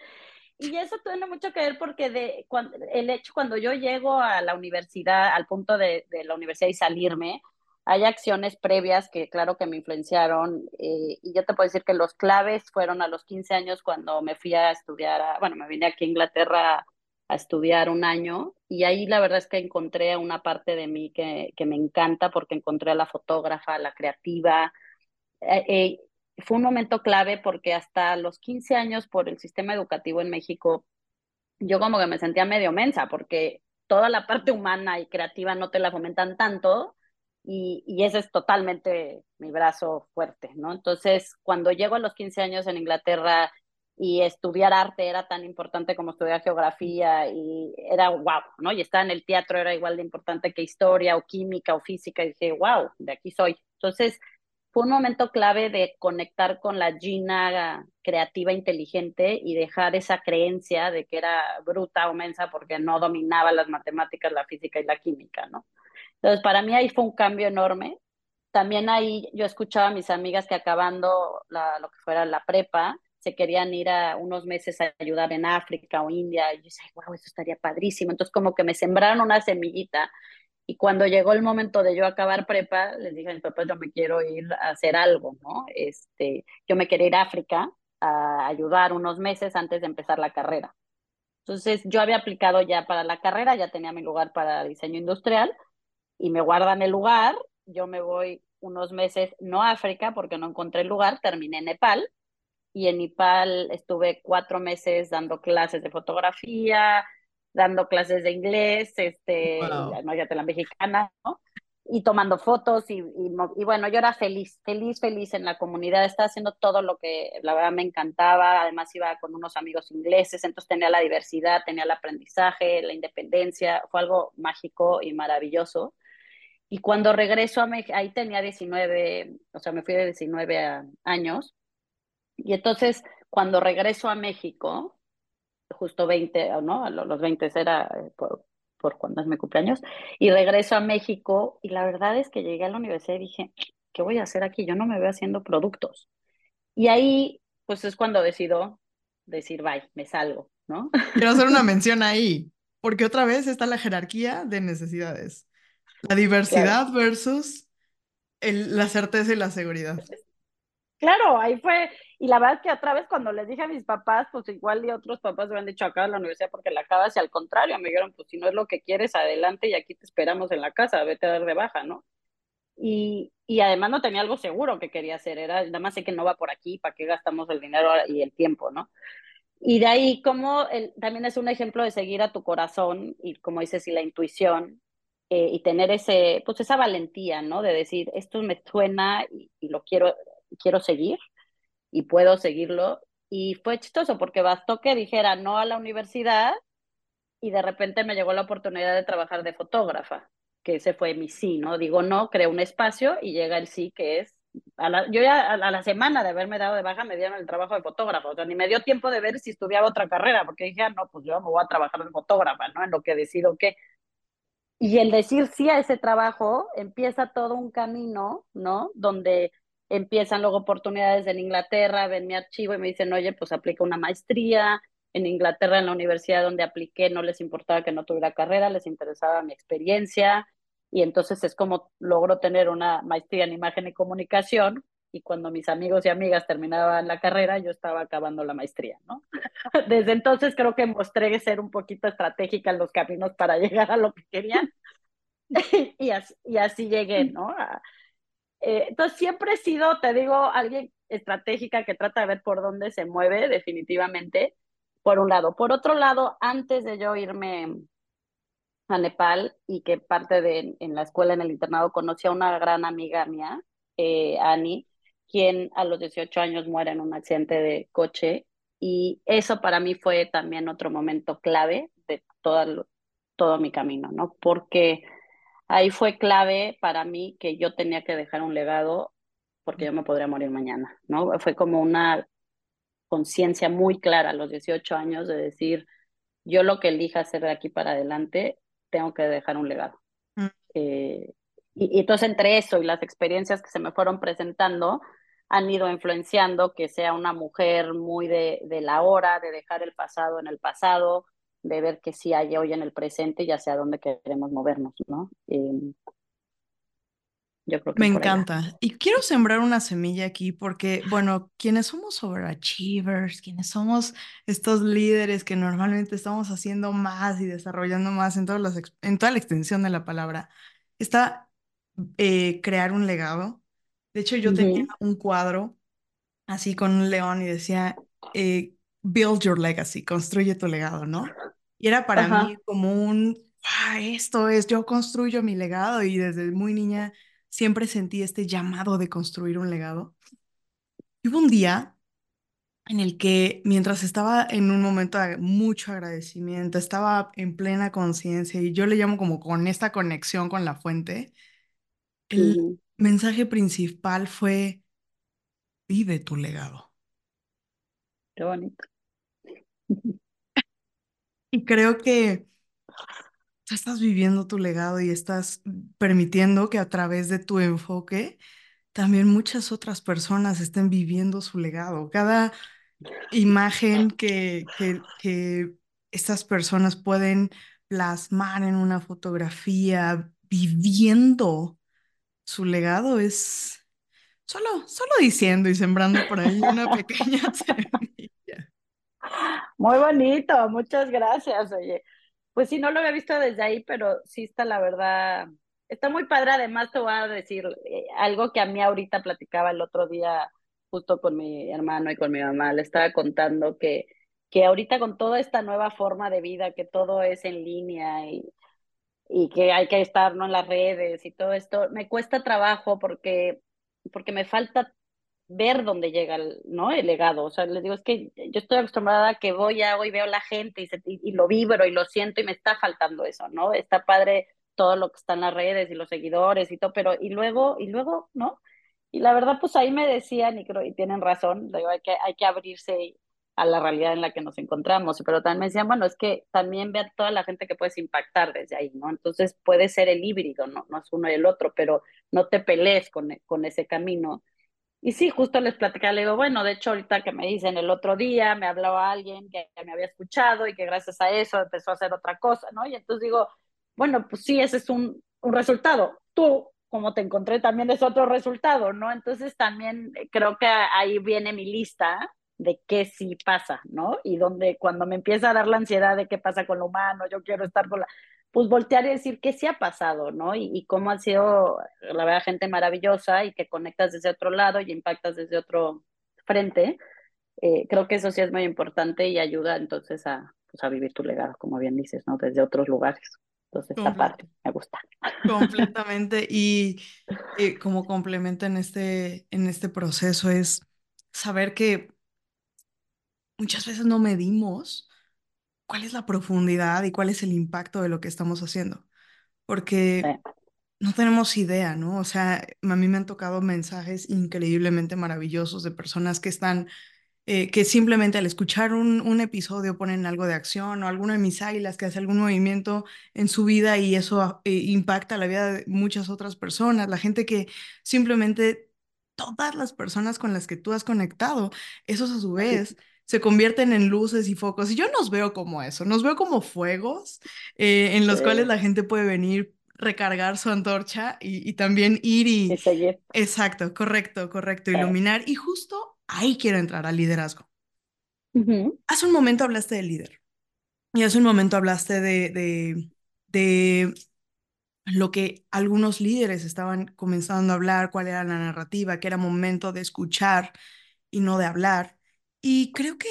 y eso tiene mucho que ver porque de, cuando, el hecho cuando yo llego a la universidad, al punto de, de la universidad y salirme, hay acciones previas que claro que me influenciaron eh, y yo te puedo decir que los claves fueron a los 15 años cuando me fui a estudiar, a, bueno, me vine aquí a Inglaterra a estudiar un año y ahí la verdad es que encontré una parte de mí que, que me encanta porque encontré a la fotógrafa, a la creativa. Eh, eh, fue un momento clave porque hasta los 15 años por el sistema educativo en México, yo como que me sentía medio mensa porque toda la parte humana y creativa no te la fomentan tanto y, y, ese es totalmente mi brazo fuerte, ¿no? Entonces, cuando llego a los 15 años en Inglaterra y estudiar arte era tan importante como estudiar geografía y era wow, ¿no? Y estar en el teatro era igual de importante que historia o química o física y dije, wow, de aquí soy. Entonces, fue un momento clave de conectar con la Gina creativa, inteligente y dejar esa creencia de que era bruta o mensa porque no dominaba las matemáticas, la física y la química, ¿no? Entonces, para mí ahí fue un cambio enorme. También ahí yo escuchaba a mis amigas que acabando la, lo que fuera la prepa, se querían ir a unos meses a ayudar en África o India. Y yo decía, wow, eso estaría padrísimo. Entonces, como que me sembraron una semillita. Y cuando llegó el momento de yo acabar prepa, les dije a mis papás, yo me quiero ir a hacer algo, ¿no? Este, yo me quería ir a África a ayudar unos meses antes de empezar la carrera. Entonces, yo había aplicado ya para la carrera, ya tenía mi lugar para diseño industrial, y me guardan el lugar, yo me voy unos meses, no a África porque no encontré el lugar, terminé en Nepal y en Nepal estuve cuatro meses dando clases de fotografía, dando clases de inglés, este, wow. no, ya te la mexicana, ¿no? Y tomando fotos y, y, y, bueno, yo era feliz, feliz, feliz en la comunidad, estaba haciendo todo lo que la verdad me encantaba, además iba con unos amigos ingleses, entonces tenía la diversidad, tenía el aprendizaje, la independencia, fue algo mágico y maravilloso. Y cuando regreso a México, ahí tenía 19, o sea, me fui de 19 años. Y entonces, cuando regreso a México, justo 20, ¿no? Los 20 era eh, por, por cuando es mi cumpleaños, y regreso a México, y la verdad es que llegué a la universidad y dije, ¿qué voy a hacer aquí? Yo no me veo haciendo productos. Y ahí, pues es cuando decido decir, bye, me salgo, ¿no? Quiero hacer una mención ahí, porque otra vez está la jerarquía de necesidades. La diversidad claro. versus el, la certeza y la seguridad. Claro, ahí fue, y la verdad es que otra vez cuando les dije a mis papás, pues igual y otros papás me han dicho acá en la universidad porque la acabas y al contrario, me dijeron, pues si no es lo que quieres, adelante y aquí te esperamos en la casa, vete a dar de baja, ¿no? Y, y además no tenía algo seguro que quería hacer, era, nada más sé que no va por aquí, ¿para qué gastamos el dinero y el tiempo, ¿no? Y de ahí, como el, también es un ejemplo de seguir a tu corazón y como dices, y la intuición, eh, y tener ese, pues esa valentía, ¿no? De decir, esto me suena y, lo quiero, quiero seguir y puedo seguirlo. Y fue chistoso porque bastó que dijera no a la universidad y de repente me llegó la oportunidad de trabajar de fotógrafa, que ese fue mi sí, ¿no? Digo no, creo un espacio y llega el sí que es, a la, yo ya a la semana de haberme dado de baja me dieron el trabajo de fotógrafo, o ni me dio tiempo de ver si estudiaba otra carrera, porque dije, ah, no, pues yo me voy a trabajar de fotógrafa, ¿no? En lo que decido qué. Y el decir sí a ese trabajo empieza todo un camino, ¿no? Donde empiezan luego oportunidades en Inglaterra, ven mi archivo y me dicen, oye, pues aplica una maestría. En Inglaterra, en la universidad donde apliqué, no les importaba que no tuviera carrera, les interesaba mi experiencia. Y entonces es como logro tener una maestría en imagen y comunicación. Y cuando mis amigos y amigas terminaban la carrera, yo estaba acabando la maestría, ¿no? Desde entonces creo que mostré ser un poquito estratégica en los caminos para llegar a lo que querían. y, así, y así llegué, ¿no? Eh, entonces siempre he sido, te digo, alguien estratégica que trata de ver por dónde se mueve definitivamente, por un lado. Por otro lado, antes de yo irme a Nepal y que parte de en la escuela, en el internado, conocí a una gran amiga mía, eh, Annie, quien a los 18 años muere en un accidente de coche. Y eso para mí fue también otro momento clave de todo, todo mi camino, ¿no? Porque ahí fue clave para mí que yo tenía que dejar un legado porque yo me podría morir mañana, ¿no? Fue como una conciencia muy clara a los 18 años de decir, yo lo que elija hacer de aquí para adelante, tengo que dejar un legado. Mm. Eh, y, y, entonces entre eso y las experiencias que se me fueron presentando, han ido influenciando que sea una mujer muy de, de la hora, de dejar el pasado en el pasado, de ver que sí hay hoy en el presente y hacia dónde queremos movernos, ¿no? Eh, yo creo que Me encanta. Y quiero sembrar una semilla aquí porque, bueno, quienes somos overachievers, quienes somos estos líderes que normalmente estamos haciendo más y desarrollando más en, todas las, en toda la extensión de la palabra, está eh, crear un legado. De hecho, yo tenía un cuadro así con un león y decía, eh, build your legacy, construye tu legado, ¿no? Y era para mí como un, ah, esto es, yo construyo mi legado y desde muy niña siempre sentí este llamado de construir un legado. Y hubo un día en el que mientras estaba en un momento de mucho agradecimiento, estaba en plena conciencia y yo le llamo como con esta conexión con la fuente, el mensaje principal fue, vive tu legado. Qué bonito. Y creo que estás viviendo tu legado y estás permitiendo que a través de tu enfoque también muchas otras personas estén viviendo su legado. Cada imagen que, que, que estas personas pueden plasmar en una fotografía viviendo su legado es solo, solo diciendo y sembrando por ahí una pequeña semilla. Muy bonito, muchas gracias, oye. Pues sí, no lo había visto desde ahí, pero sí está la verdad, está muy padre. Además, te voy a decir eh, algo que a mí ahorita platicaba el otro día, justo con mi hermano y con mi mamá. Le estaba contando que, que ahorita con toda esta nueva forma de vida, que todo es en línea y, y que hay que estar ¿no? en las redes y todo esto, me cuesta trabajo porque, porque me falta ver dónde llega el, ¿no? el legado. O sea, les digo, es que yo estoy acostumbrada a que voy, hago y veo a la gente y, y, lo vibro y lo siento y me está faltando eso, ¿no? Está padre todo lo que está en las redes y los seguidores y todo, pero y luego, y luego, ¿no? Y la verdad, pues ahí me decían, y creo, y tienen razón, digo, hay que, hay que abrirse a la realidad en la que nos encontramos, pero también me decían, bueno, es que también ve a toda la gente que puedes impactar desde ahí, ¿no? Entonces puede ser el híbrido, ¿no? No es uno y el otro, pero no te pelees con, con ese camino y sí, justo les platicaba, le digo, bueno, de hecho ahorita que me dicen el otro día, me hablaba alguien que, me había escuchado y que gracias a eso empezó a hacer otra cosa, ¿no? Y entonces digo, bueno, pues sí, ese es un, un resultado. Tú, como te encontré, también es otro resultado, ¿no? Entonces también creo que ahí viene mi lista de qué sí pasa, ¿no? Y donde cuando me empieza a dar la ansiedad de qué pasa con lo humano, yo quiero estar con la pues voltear y decir qué sí ha pasado, ¿no? Y, cómo ha sido, la verdad, gente maravillosa y que conectas desde otro lado y impactas desde otro frente. Eh, creo que eso sí es muy importante y ayuda entonces a, pues, a vivir tu legado, como bien dices, ¿no? Desde otros lugares. Entonces, esta parte me gusta. Completamente. Y eh, como complemento en este, en este proceso es saber que muchas veces no medimos cuál es la profundidad y cuál es el impacto de lo que estamos haciendo. Porque no tenemos idea, ¿no? O sea, a mí me han tocado mensajes increíblemente maravillosos de personas que están, eh, que simplemente al escuchar un, un, episodio ponen algo de acción o alguna de mis águilas que hace algún movimiento en su vida y eso eh, impacta la vida de muchas otras personas. La gente que simplemente todas las personas con las que tú has conectado, esos a su vez se convierten en luces y focos. Y yo nos veo como eso, nos veo como fuegos eh, en los cuales la gente puede venir, recargar su antorcha y, también ir y... seguir. Exacto, correcto, correcto, iluminar. Y justo ahí quiero entrar al liderazgo. Hace un momento hablaste de líder y hace un momento hablaste de, de, de lo que algunos líderes estaban comenzando a hablar, cuál era la narrativa, que era momento de escuchar y no de hablar. Y creo que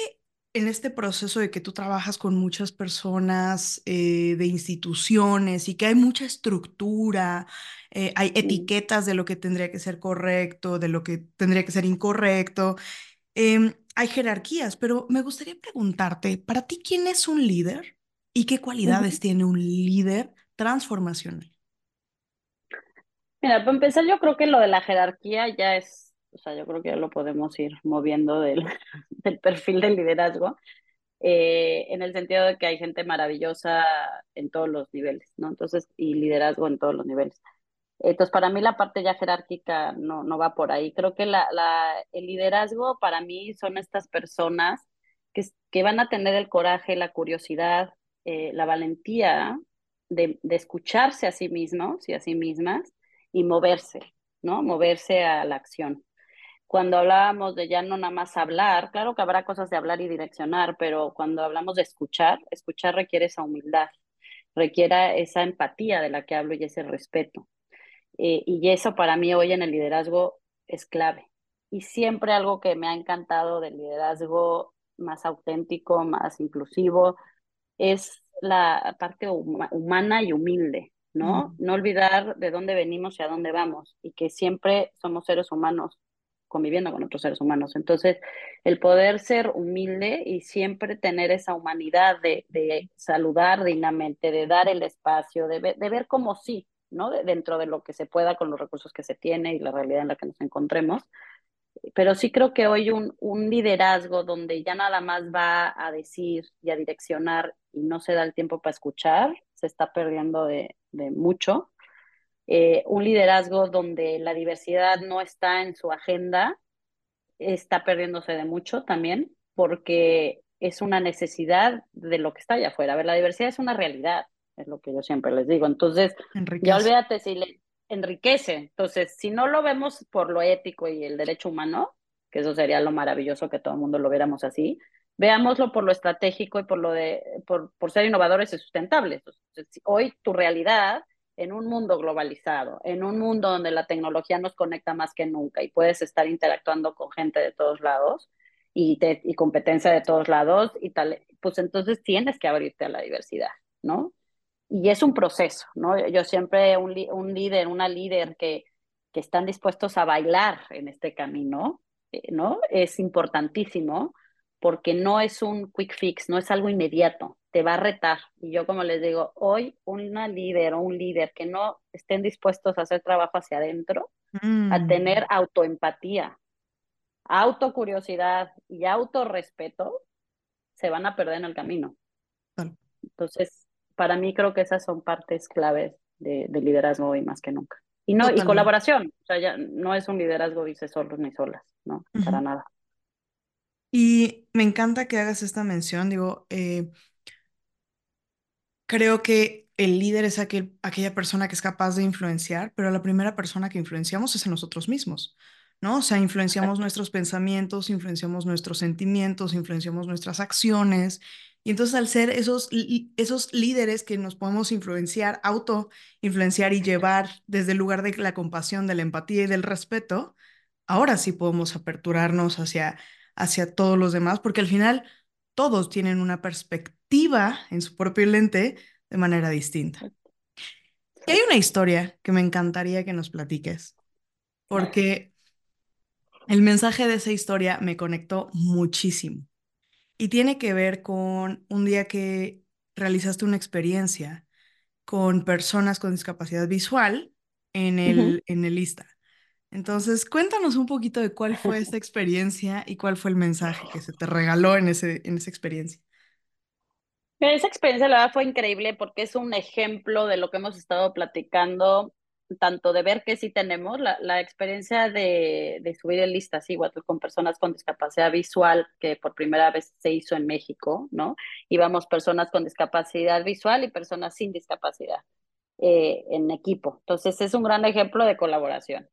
en este proceso de que tú trabajas con muchas personas eh, de instituciones y que hay mucha estructura, eh, hay etiquetas de lo que tendría que ser correcto, de lo que tendría que ser incorrecto, em, hay jerarquías, pero me gustaría preguntarte, para ti, ¿quién es un líder y qué cualidades tiene un líder transformacional? Mira, para empezar, yo creo que lo de la jerarquía ya es, o sea, yo creo que ya lo podemos ir moviendo del, del perfil del liderazgo, eh, en el sentido de que hay gente maravillosa en todos los niveles, ¿no? Entonces, y liderazgo en todos los niveles. Entonces, para mí la parte ya jerárquica no, no va por ahí. Creo que la, la, el liderazgo para mí son estas personas que, que van a tener el coraje, la curiosidad, eh, la valentía de, de, escucharse a sí mismos y a sí mismas y moverse, ¿no? Moverse a la acción. Cuando hablábamos de ya no nada más hablar, claro que habrá cosas de hablar y direccionar, pero cuando hablamos de escuchar, escuchar requiere esa humildad, requiere esa empatía de la que hablo y ese respeto. Eh, y eso para mí hoy en el liderazgo es clave. Y siempre algo que me ha encantado del liderazgo más auténtico, más inclusivo, es la parte humana y humilde, ¿no? No olvidar de dónde venimos y a dónde vamos y que siempre somos seres humanos conviviendo con otros seres humanos. Entonces, el poder ser humilde y siempre tener esa humanidad de, saludar dignamente, de dar el espacio, de, ver como sí, ¿no? De, dentro de lo que se pueda con los recursos que se tiene y la realidad en la que nos encontremos. Pero sí creo que hoy un, liderazgo donde ya nada más va a decir y a direccionar y no se da el tiempo para escuchar, se está perdiendo de mucho. Eh, un liderazgo donde la diversidad no está en su agenda, está perdiéndose de mucho también, porque es una necesidad de lo que está allá afuera. A ver, la diversidad es una realidad, es lo que yo siempre les digo. Entonces, enriquece. ya olvídate si le enriquece. Entonces, si no lo vemos por lo ético y el derecho humano, que eso sería lo maravilloso que todo el mundo lo viéramos así, veámoslo por lo estratégico y por lo de por, por ser innovadores y sustentables. Entonces, hoy tu realidad en un mundo globalizado, en un mundo donde la tecnología nos conecta más que nunca y puedes estar interactuando con gente de todos lados y, te, y competencia de todos lados y tal, pues entonces tienes que abrirte a la diversidad, ¿no? y es un proceso, ¿no? Yo siempre, un, un líder, una líder que, que están dispuestos a bailar en este camino, eh, ¿no? Es importantísimo porque no es un quick fix, no es algo inmediato, te va a retar. Y yo como les digo, hoy una líder o un líder que no estén dispuestos a hacer trabajo hacia adentro, mm. a tener autoempatía, autocuriosidad y autorrespeto, se van a perder en el camino. Entonces, para mí creo que esas son partes claves de, de liderazgo hoy más que nunca. Y no, y colaboración, o sea, ya no es un liderazgo dice solos ni solas, no, para nada. Y me encanta que hagas esta mención, digo, eh, creo que el líder es aquel, aquella persona que es capaz de influenciar, pero la primera persona que influenciamos es a nosotros mismos, ¿no? O sea, influenciamos nuestros pensamientos, influenciamos nuestros sentimientos, influenciamos nuestras acciones, y entonces al ser esos, esos líderes que nos podemos influenciar, auto influenciar y llevar desde el lugar de la compasión, de la empatía y del respeto, ahora sí podemos aperturarnos hacia, hacia todos los demás, porque al final todos tienen una perspectiva en su propio lente de manera distinta. Y hay una historia que me encantaría que nos platiques, porque el mensaje de esa historia me conectó muchísimo. Y tiene que ver con un día que realizaste una experiencia con personas con discapacidad visual en el, en el ISTA. Entonces, cuéntanos un poquito de cuál fue esta experiencia y cuál fue el mensaje que se te regaló en, ese, en esa experiencia. Esa experiencia, la verdad, fue increíble porque es un ejemplo de lo que hemos estado platicando tanto de ver que sí tenemos, la, la experiencia de, de, subir en listas igual con personas con discapacidad visual, que por primera vez se hizo en México, ¿no? Íbamos personas con discapacidad visual y personas sin discapacidad eh, en equipo. Entonces es un gran ejemplo de colaboración.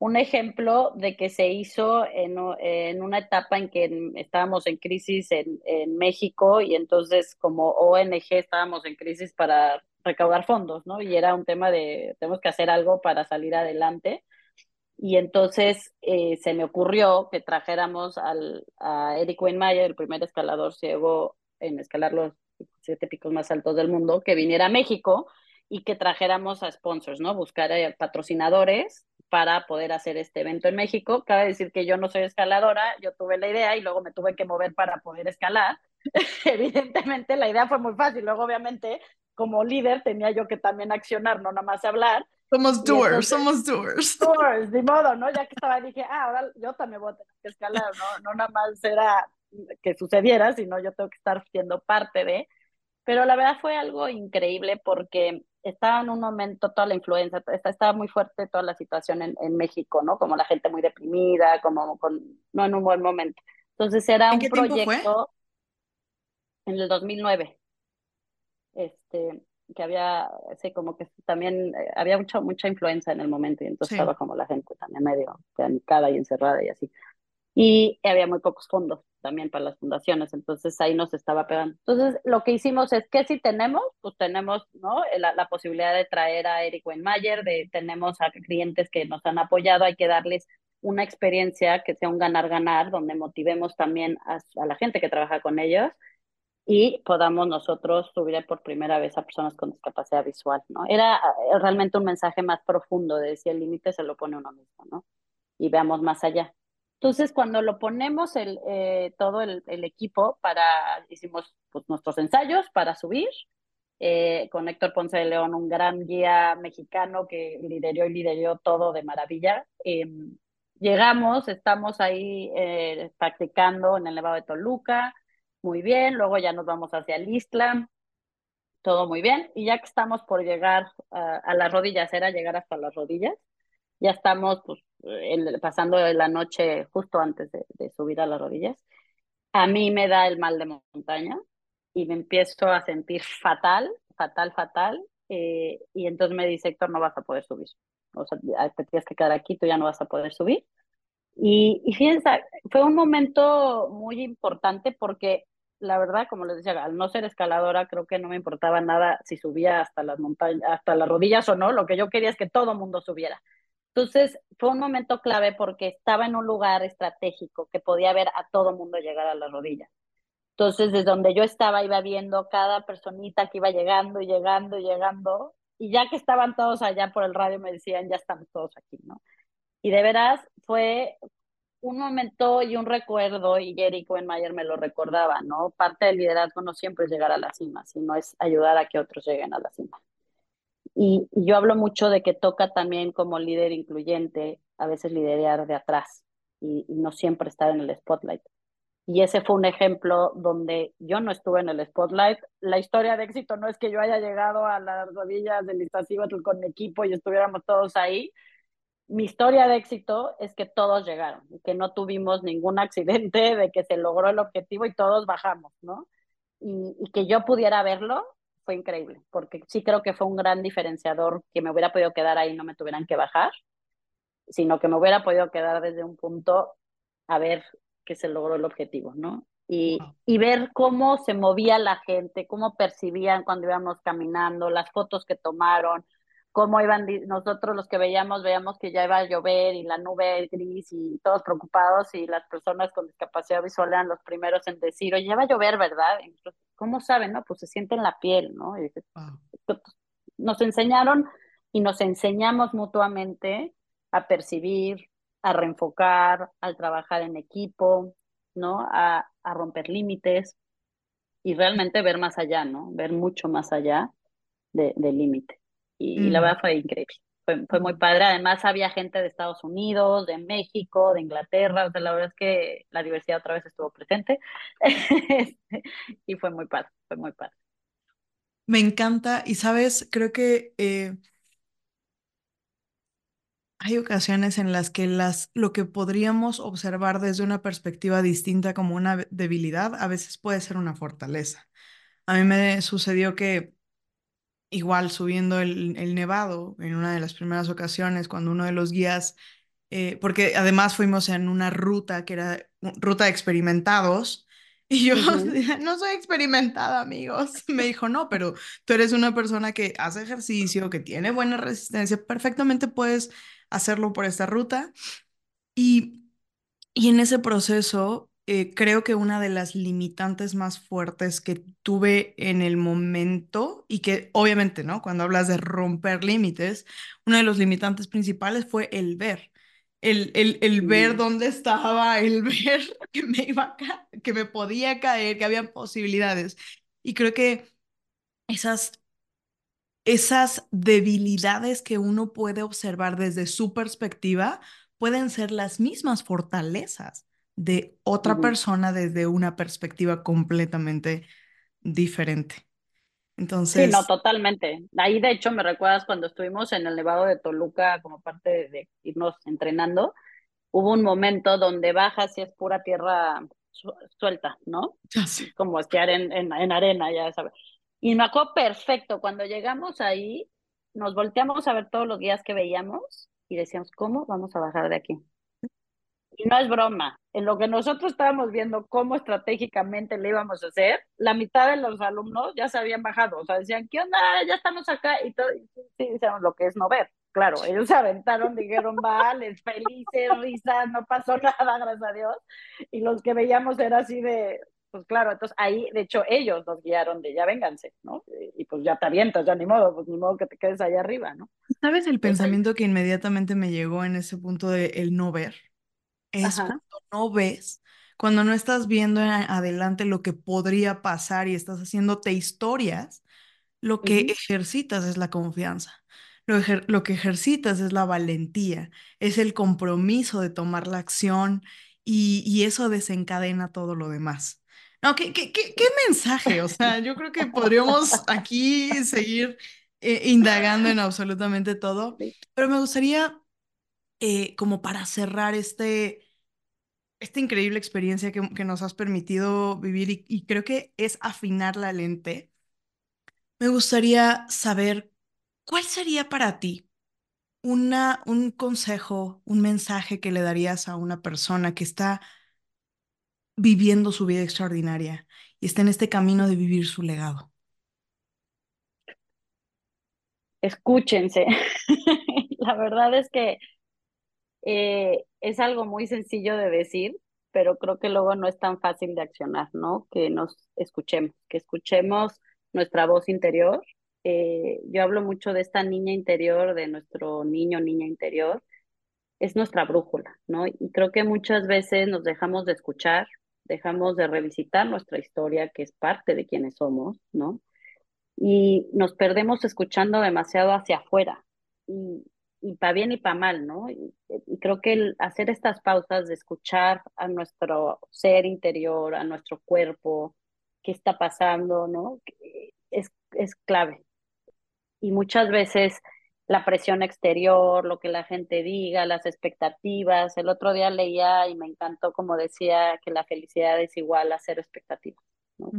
Un ejemplo de que se hizo en, en una etapa en que estábamos en crisis en, en México y entonces como ONG estábamos en crisis para recaudar fondos, ¿no? Y era un tema de, tenemos que hacer algo para salir adelante. Y entonces eh, se me ocurrió que trajéramos al, a Eric Weinmeier, el primer escalador ciego en escalar los siete picos más altos del mundo, que viniera a México y que trajéramos a sponsors, ¿no? Buscar eh, patrocinadores para poder hacer este evento en México. Cabe decir que yo no soy escaladora, yo tuve la idea y luego me tuve que mover para poder escalar. Evidentemente la idea fue muy fácil, luego obviamente como líder tenía yo que también accionar, no nada más hablar. Somos doers, somos doers. Doers, de modo, ¿no? Ya que estaba, dije, ah, ahora yo también voy a tener que escalar, ¿no? No nada más era que sucediera, sino yo tengo que estar siendo parte de. Pero la verdad fue algo increíble porque estaba en un momento toda la influencia, estaba muy fuerte toda la situación en, en, México, ¿no? Como la gente muy deprimida, como con, no en un buen momento. Entonces era un proyecto en el 2009. Este, que había, sí, como que también eh, había mucha, mucha influencia en el momento y entonces estaba como la gente también medio panicada y encerrada y así. Y había muy pocos fondos también para las fundaciones, entonces ahí nos estaba pegando. Entonces lo que hicimos es que si tenemos, pues tenemos ¿no? la, la posibilidad de traer a Eric Weinmayer, de, tenemos a clientes que nos han apoyado, hay que darles una experiencia que sea un ganar-ganar, donde motivemos también a, a, la gente que trabaja con ellos y podamos nosotros subir por primera vez a personas con discapacidad visual, ¿no? Era eh, realmente un mensaje más profundo de si el límite se lo pone uno mismo, ¿no? Y veamos más allá. Entonces, cuando lo ponemos el, eh, todo el, equipo para, hicimos pues, nuestros ensayos para subir, eh, con Héctor Ponce de León, un gran guía mexicano que lideró y lideró todo de maravilla. Eh, llegamos, estamos ahí practicando en el Nevado de Toluca, muy bien, luego ya nos vamos hacia el Isla, todo muy bien, y ya que estamos por llegar a, a las rodillas, era llegar hasta las rodillas, ya estamos pues, el, pasando la noche justo antes de, de, subir a las rodillas. A mí me da el mal de montaña y me empiezo a sentir fatal, fatal, fatal. Eh, y entonces me dice, Héctor, no vas a poder subir. O sea, te tienes que quedar aquí, tú ya no vas a poder subir. Y, y fíjense, fue un momento muy importante porque la verdad, como les decía, al no ser escaladora, creo que no me importaba nada si subía hasta las montañas, hasta las rodillas o no. Lo que yo quería es que todo mundo subiera. Entonces fue un momento clave porque estaba en un lugar estratégico que podía ver a todo mundo llegar a la rodilla. Entonces, desde donde yo estaba, iba viendo cada personita que iba llegando y llegando y llegando. Y ya que estaban todos allá por el radio, me decían, ya estamos todos aquí, ¿no? Y de veras fue un momento y un recuerdo, y Gary Cohenmayer me lo recordaba, ¿no? Parte del liderazgo no siempre es llegar a la cima, sino es ayudar a que otros lleguen a la cima. Y, yo hablo mucho de que toca también como líder incluyente a veces liderar de atrás y, no siempre estar en el spotlight. Y ese fue un ejemplo donde yo no estuve en el spotlight. La historia de éxito no es que yo haya llegado a las rodillas del Iztaccíhuatl con mi equipo y estuviéramos todos ahí. Mi historia de éxito es que todos llegaron que no tuvimos ningún accidente, de que se logró el objetivo y todos bajamos, ¿no? Y que yo pudiera verlo fue increíble, porque sí creo que fue un gran diferenciador que me hubiera podido quedar ahí y no me tuvieran que bajar, sino que me hubiera podido quedar desde un punto a ver que se logró el objetivo, ¿no? Y, y ver cómo se movía la gente, cómo percibían cuando íbamos caminando, las fotos que tomaron, cómo iban nosotros los que veíamos, veíamos que ya iba a llover y la nube gris y todos preocupados y las personas con discapacidad visual eran los primeros en decir, oye, ya va a llover, ¿verdad? ¿Cómo saben? No, pues se siente en la piel, ¿no? Y dices, wow. Nos enseñaron y nos enseñamos mutuamente a percibir, a reenfocar, al trabajar en equipo, ¿no? A, a romper límites y realmente ver más allá, ¿no? Ver mucho más allá del de límite y, mm. y, la verdad fue increíble. Fue, muy padre. Además, había gente de Estados Unidos, de México, de Inglaterra. O la verdad es que la diversidad otra vez estuvo presente. y fue muy padre, fue muy padre. Me encanta. Y sabes, creo que eh, hay ocasiones en las que las, lo que podríamos observar desde una perspectiva distinta como una debilidad, a veces puede ser una fortaleza. A mí me sucedió que igual subiendo el, el, nevado en una de las primeras ocasiones, cuando uno de los guías, eh, porque además fuimos en una ruta que era ruta de experimentados, Y yo, no soy experimentada, amigos. Me dijo, no, pero tú eres una persona que hace ejercicio, que tiene buena resistencia, perfectamente puedes hacerlo por esta ruta. Y, y en ese proceso, eh, creo que una de las limitantes más fuertes que tuve en el momento, y que obviamente, ¿no? Cuando hablas de romper límites, uno de los limitantes principales fue el ver el, el, el ver dónde estaba, el ver que me iba que me podía caer, que había posibilidades. Y creo que esas, esas debilidades que uno puede observar desde su perspectiva pueden ser las mismas fortalezas de otra persona desde una perspectiva completamente diferente. Entonces... Sí, no, totalmente. Ahí, de hecho, me recuerdas cuando estuvimos en el Nevado de Toluca como parte de, irnos entrenando, hubo un momento donde bajas y es pura tierra suelta, ¿no? Como esquiar en, en, en, arena, ya sabes. Y me acuerdo perfecto, cuando llegamos ahí, nos volteamos a ver todos los días que veíamos y decíamos, ¿cómo vamos a bajar de aquí? Y no es broma, en lo que nosotros estábamos viendo cómo estratégicamente le íbamos a hacer, la mitad de los alumnos ya se habían bajado, o sea, decían, ¿qué onda? Ya estamos acá, y todo, sí, decíamos lo que es no ver. Claro, ellos se aventaron, dijeron, vale, felices, risas, no pasó nada, gracias a Dios. Y los que veíamos era así de, pues claro, entonces ahí, de hecho, ellos nos guiaron de ya vénganse, ¿no? Y pues ya te avientas, ya ni modo, pues ni modo que te quedes allá arriba, ¿no? ¿Sabes el pensamiento que inmediatamente me llegó en ese punto de el no ver? Es cuando no ves, cuando no estás viendo adelante lo que podría pasar y estás haciéndote historias, lo que ejercitas es la confianza. Lo, lo, que ejercitas es la valentía, es el compromiso de tomar la acción y, y eso desencadena todo lo demás. No, ¿qué, qué, qué, qué mensaje? O sea, yo creo que podríamos aquí seguir eh, indagando en absolutamente todo, pero me gustaría eh, como para cerrar este, esta increíble experiencia que, que nos has permitido vivir y, y, creo que es afinar la lente, me gustaría saber cuál sería para ti una, un consejo, un mensaje que le darías a una persona que está viviendo su vida extraordinaria y está en este camino de vivir su legado. Escúchense. la verdad es que eh, es algo muy sencillo de decir, pero creo que luego no es tan fácil de accionar, ¿no? Que nos escuchemos, que escuchemos nuestra voz interior. Eh, yo hablo mucho de esta niña interior, de nuestro niño, niña interior. Es nuestra brújula, ¿no? Y creo que muchas veces nos dejamos de escuchar, dejamos de revisitar nuestra historia, que es parte de quienes somos, ¿no? Y nos perdemos escuchando demasiado hacia afuera. Y, y para bien y para mal, ¿no? Y, creo que hacer estas pausas de escuchar a nuestro ser interior, a nuestro cuerpo, qué está pasando, ¿no? Es, es clave. Y muchas veces la presión exterior, lo que la gente diga, las expectativas. El otro día leía y me encantó como decía que la felicidad es igual a cero expectativas, ¿no?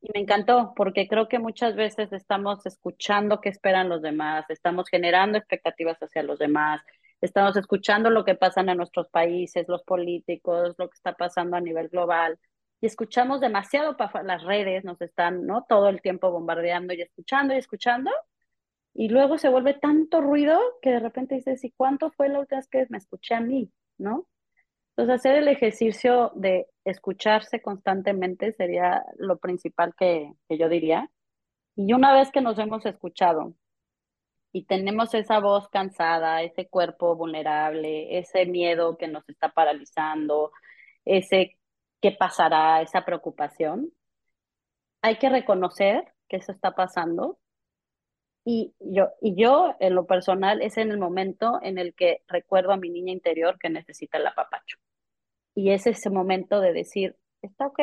Y me encantó porque creo que muchas veces estamos escuchando qué esperan los demás, estamos generando expectativas hacia los demás, estamos escuchando lo que pasa en nuestros países, los políticos, lo que está pasando a nivel global y escuchamos demasiado para las redes, nos están, ¿no? Todo el tiempo bombardeando y escuchando y escuchando y luego se vuelve tanto ruido que de repente dices, ¿y cuánto fue la última vez que me escuché a mí? ¿No? Entonces, hacer el ejercicio de escucharse constantemente sería lo principal que, yo diría. Y una vez que nos hemos escuchado y tenemos esa voz cansada, ese cuerpo vulnerable, ese miedo que nos está paralizando, ese qué pasará, esa preocupación, hay que reconocer que eso está pasando. Y yo, y yo, en lo personal, es en el momento en el que recuerdo a mi niña interior que necesita el apapacho y es ese momento de decir, está ok,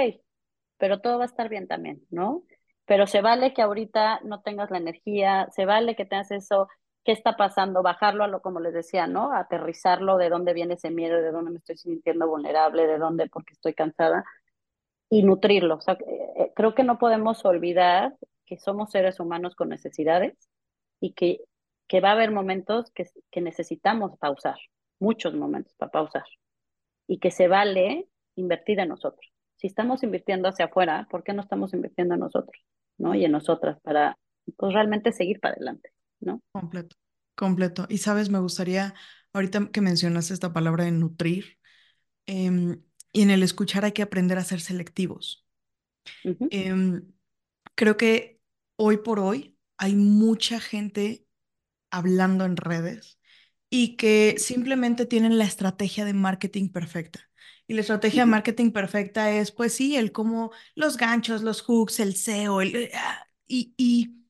pero todo va a estar bien también, ¿no? Pero se vale que ahorita no tengas la energía, se vale que tengas eso, qué está pasando, bajarlo a lo como les decía, ¿no? Aterrizarlo de dónde viene ese miedo, de dónde me estoy sintiendo vulnerable, de dónde porque estoy cansada y nutrirlo. Eh, creo que no podemos olvidar que somos seres humanos con necesidades y que, que va a haber momentos que, que necesitamos pausar, muchos momentos para pausar y que se vale invertir en nosotros, Si estamos invirtiendo hacia afuera, ¿por qué no estamos invirtiendo en nosotros, ¿no? Y en nosotras para pues, realmente seguir para adelante, ¿no? Completo, completo. Y sabes, me gustaría, ahorita que mencionas esta palabra de nutrir, em, y en el escuchar hay que aprender a ser selectivos. Em, creo que hoy por hoy hay mucha gente hablando en redes y que simplemente tienen la estrategia de marketing perfecta. Y la estrategia de marketing perfecta es, pues sí, el cómo los ganchos, los hooks, el SEO, el, eh, ah, y, y,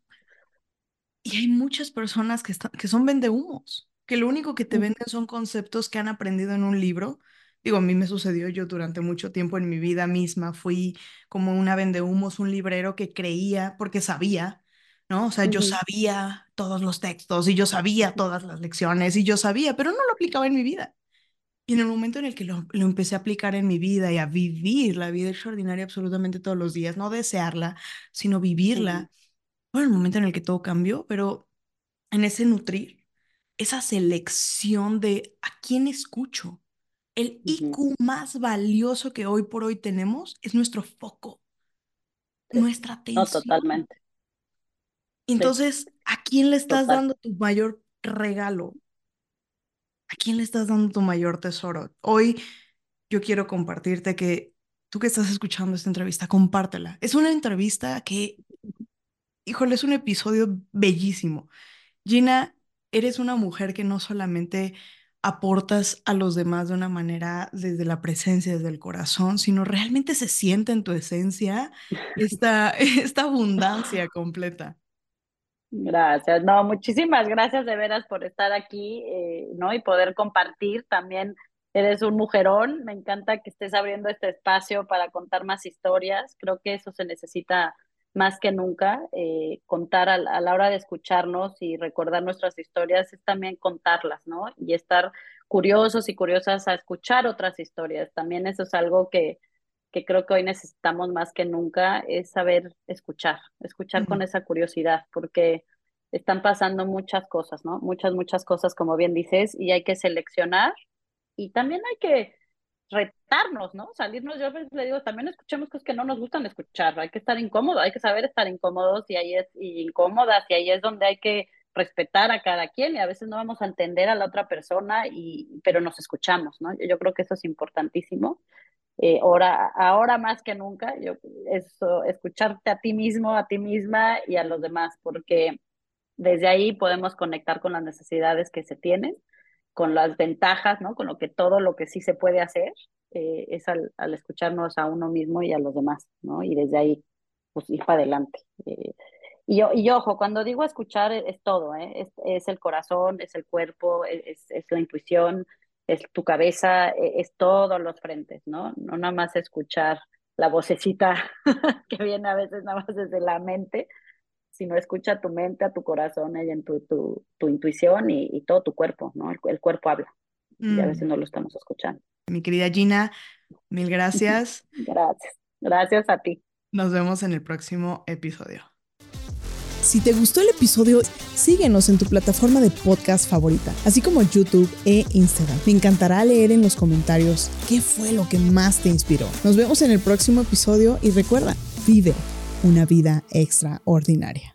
y hay muchas personas que, están, que son vendehumos, que lo único que te venden son conceptos que han aprendido en un libro. Digo, a mí me sucedió, yo durante mucho tiempo en mi vida misma fui como una vendehumos, un librero que creía, porque sabía, ¿no? O sea, yo sabía todos los textos y yo sabía todas las lecciones y yo sabía, pero no lo aplicaba en mi vida. Y en el momento en el que lo, lo, empecé a aplicar en mi vida y a vivir la vida extraordinaria absolutamente todos los días, no desearla, sino vivirla, bueno, el momento en el que todo cambió, pero en ese nutrir, esa selección de a quién escucho. El IQ más valioso que hoy por hoy tenemos es nuestro foco, nuestra atención. No, totalmente. Entonces, ¿a quién le estás dando tu mayor regalo? ¿A quién le estás dando tu mayor tesoro? Hoy yo quiero compartirte que tú que estás escuchando esta entrevista, compártela. Es una entrevista que, híjole, es un episodio bellísimo. Gina, eres una mujer que no solamente aportas a los demás de una manera desde la presencia, desde el corazón, sino realmente se siente en tu esencia esta, esta abundancia completa. Gracias, no, muchísimas gracias de veras por estar aquí, eh, ¿no? Y poder compartir también. Eres un mujerón, me encanta que estés abriendo este espacio para contar más historias. Creo que eso se necesita más que nunca. Eh, contar a, la hora de escucharnos y recordar nuestras historias es también contarlas, ¿no? Y estar curiosos y curiosas a escuchar otras historias. También eso es algo que, que creo que hoy necesitamos más que nunca, es saber escuchar, escuchar con esa curiosidad, porque están pasando muchas cosas, ¿no? Muchas, muchas cosas, como bien dices, y hay que seleccionar y también hay que retarnos, ¿no? Salirnos, yo le digo, también escuchemos cosas que no nos gustan escuchar, hay que estar incómodo, hay que saber estar incómodos y ahí es y incómodas y ahí es donde hay que respetar a cada quien y a veces no vamos a entender a la otra persona y pero nos escuchamos, ¿no? Yo creo que eso es importantísimo eh, ahora, ahora más que nunca, yo, eso, escucharte a ti mismo, a ti misma y a los demás, porque desde ahí podemos conectar con las necesidades que se tienen, con las ventajas, ¿no? Con lo que todo lo que sí se puede hacer eh, es al, al, escucharnos a uno mismo y a los demás, ¿no? Y desde ahí, pues ir para adelante. Eh, y, yo, y ojo, cuando digo escuchar es, todo, ¿eh? es, es, el corazón, es el cuerpo, es, es la intuición, es tu cabeza, e, es todos los frentes, ¿no? No nada más escuchar la vocecita que viene a veces nada más desde la mente, sino escucha tu mente, a tu corazón y en tu, tu, tu intuición y, todo tu cuerpo, ¿no? El, cuerpo habla y a veces mm. no lo estamos escuchando. Mi querida Gina, mil gracias. gracias, gracias a ti. Nos vemos en el próximo episodio. Si te gustó el episodio, síguenos en tu plataforma de podcast favorita, así como YouTube e Instagram. Me encantará leer en los comentarios qué fue lo que más te inspiró. Nos vemos en el próximo episodio y recuerda, vive una vida extraordinaria.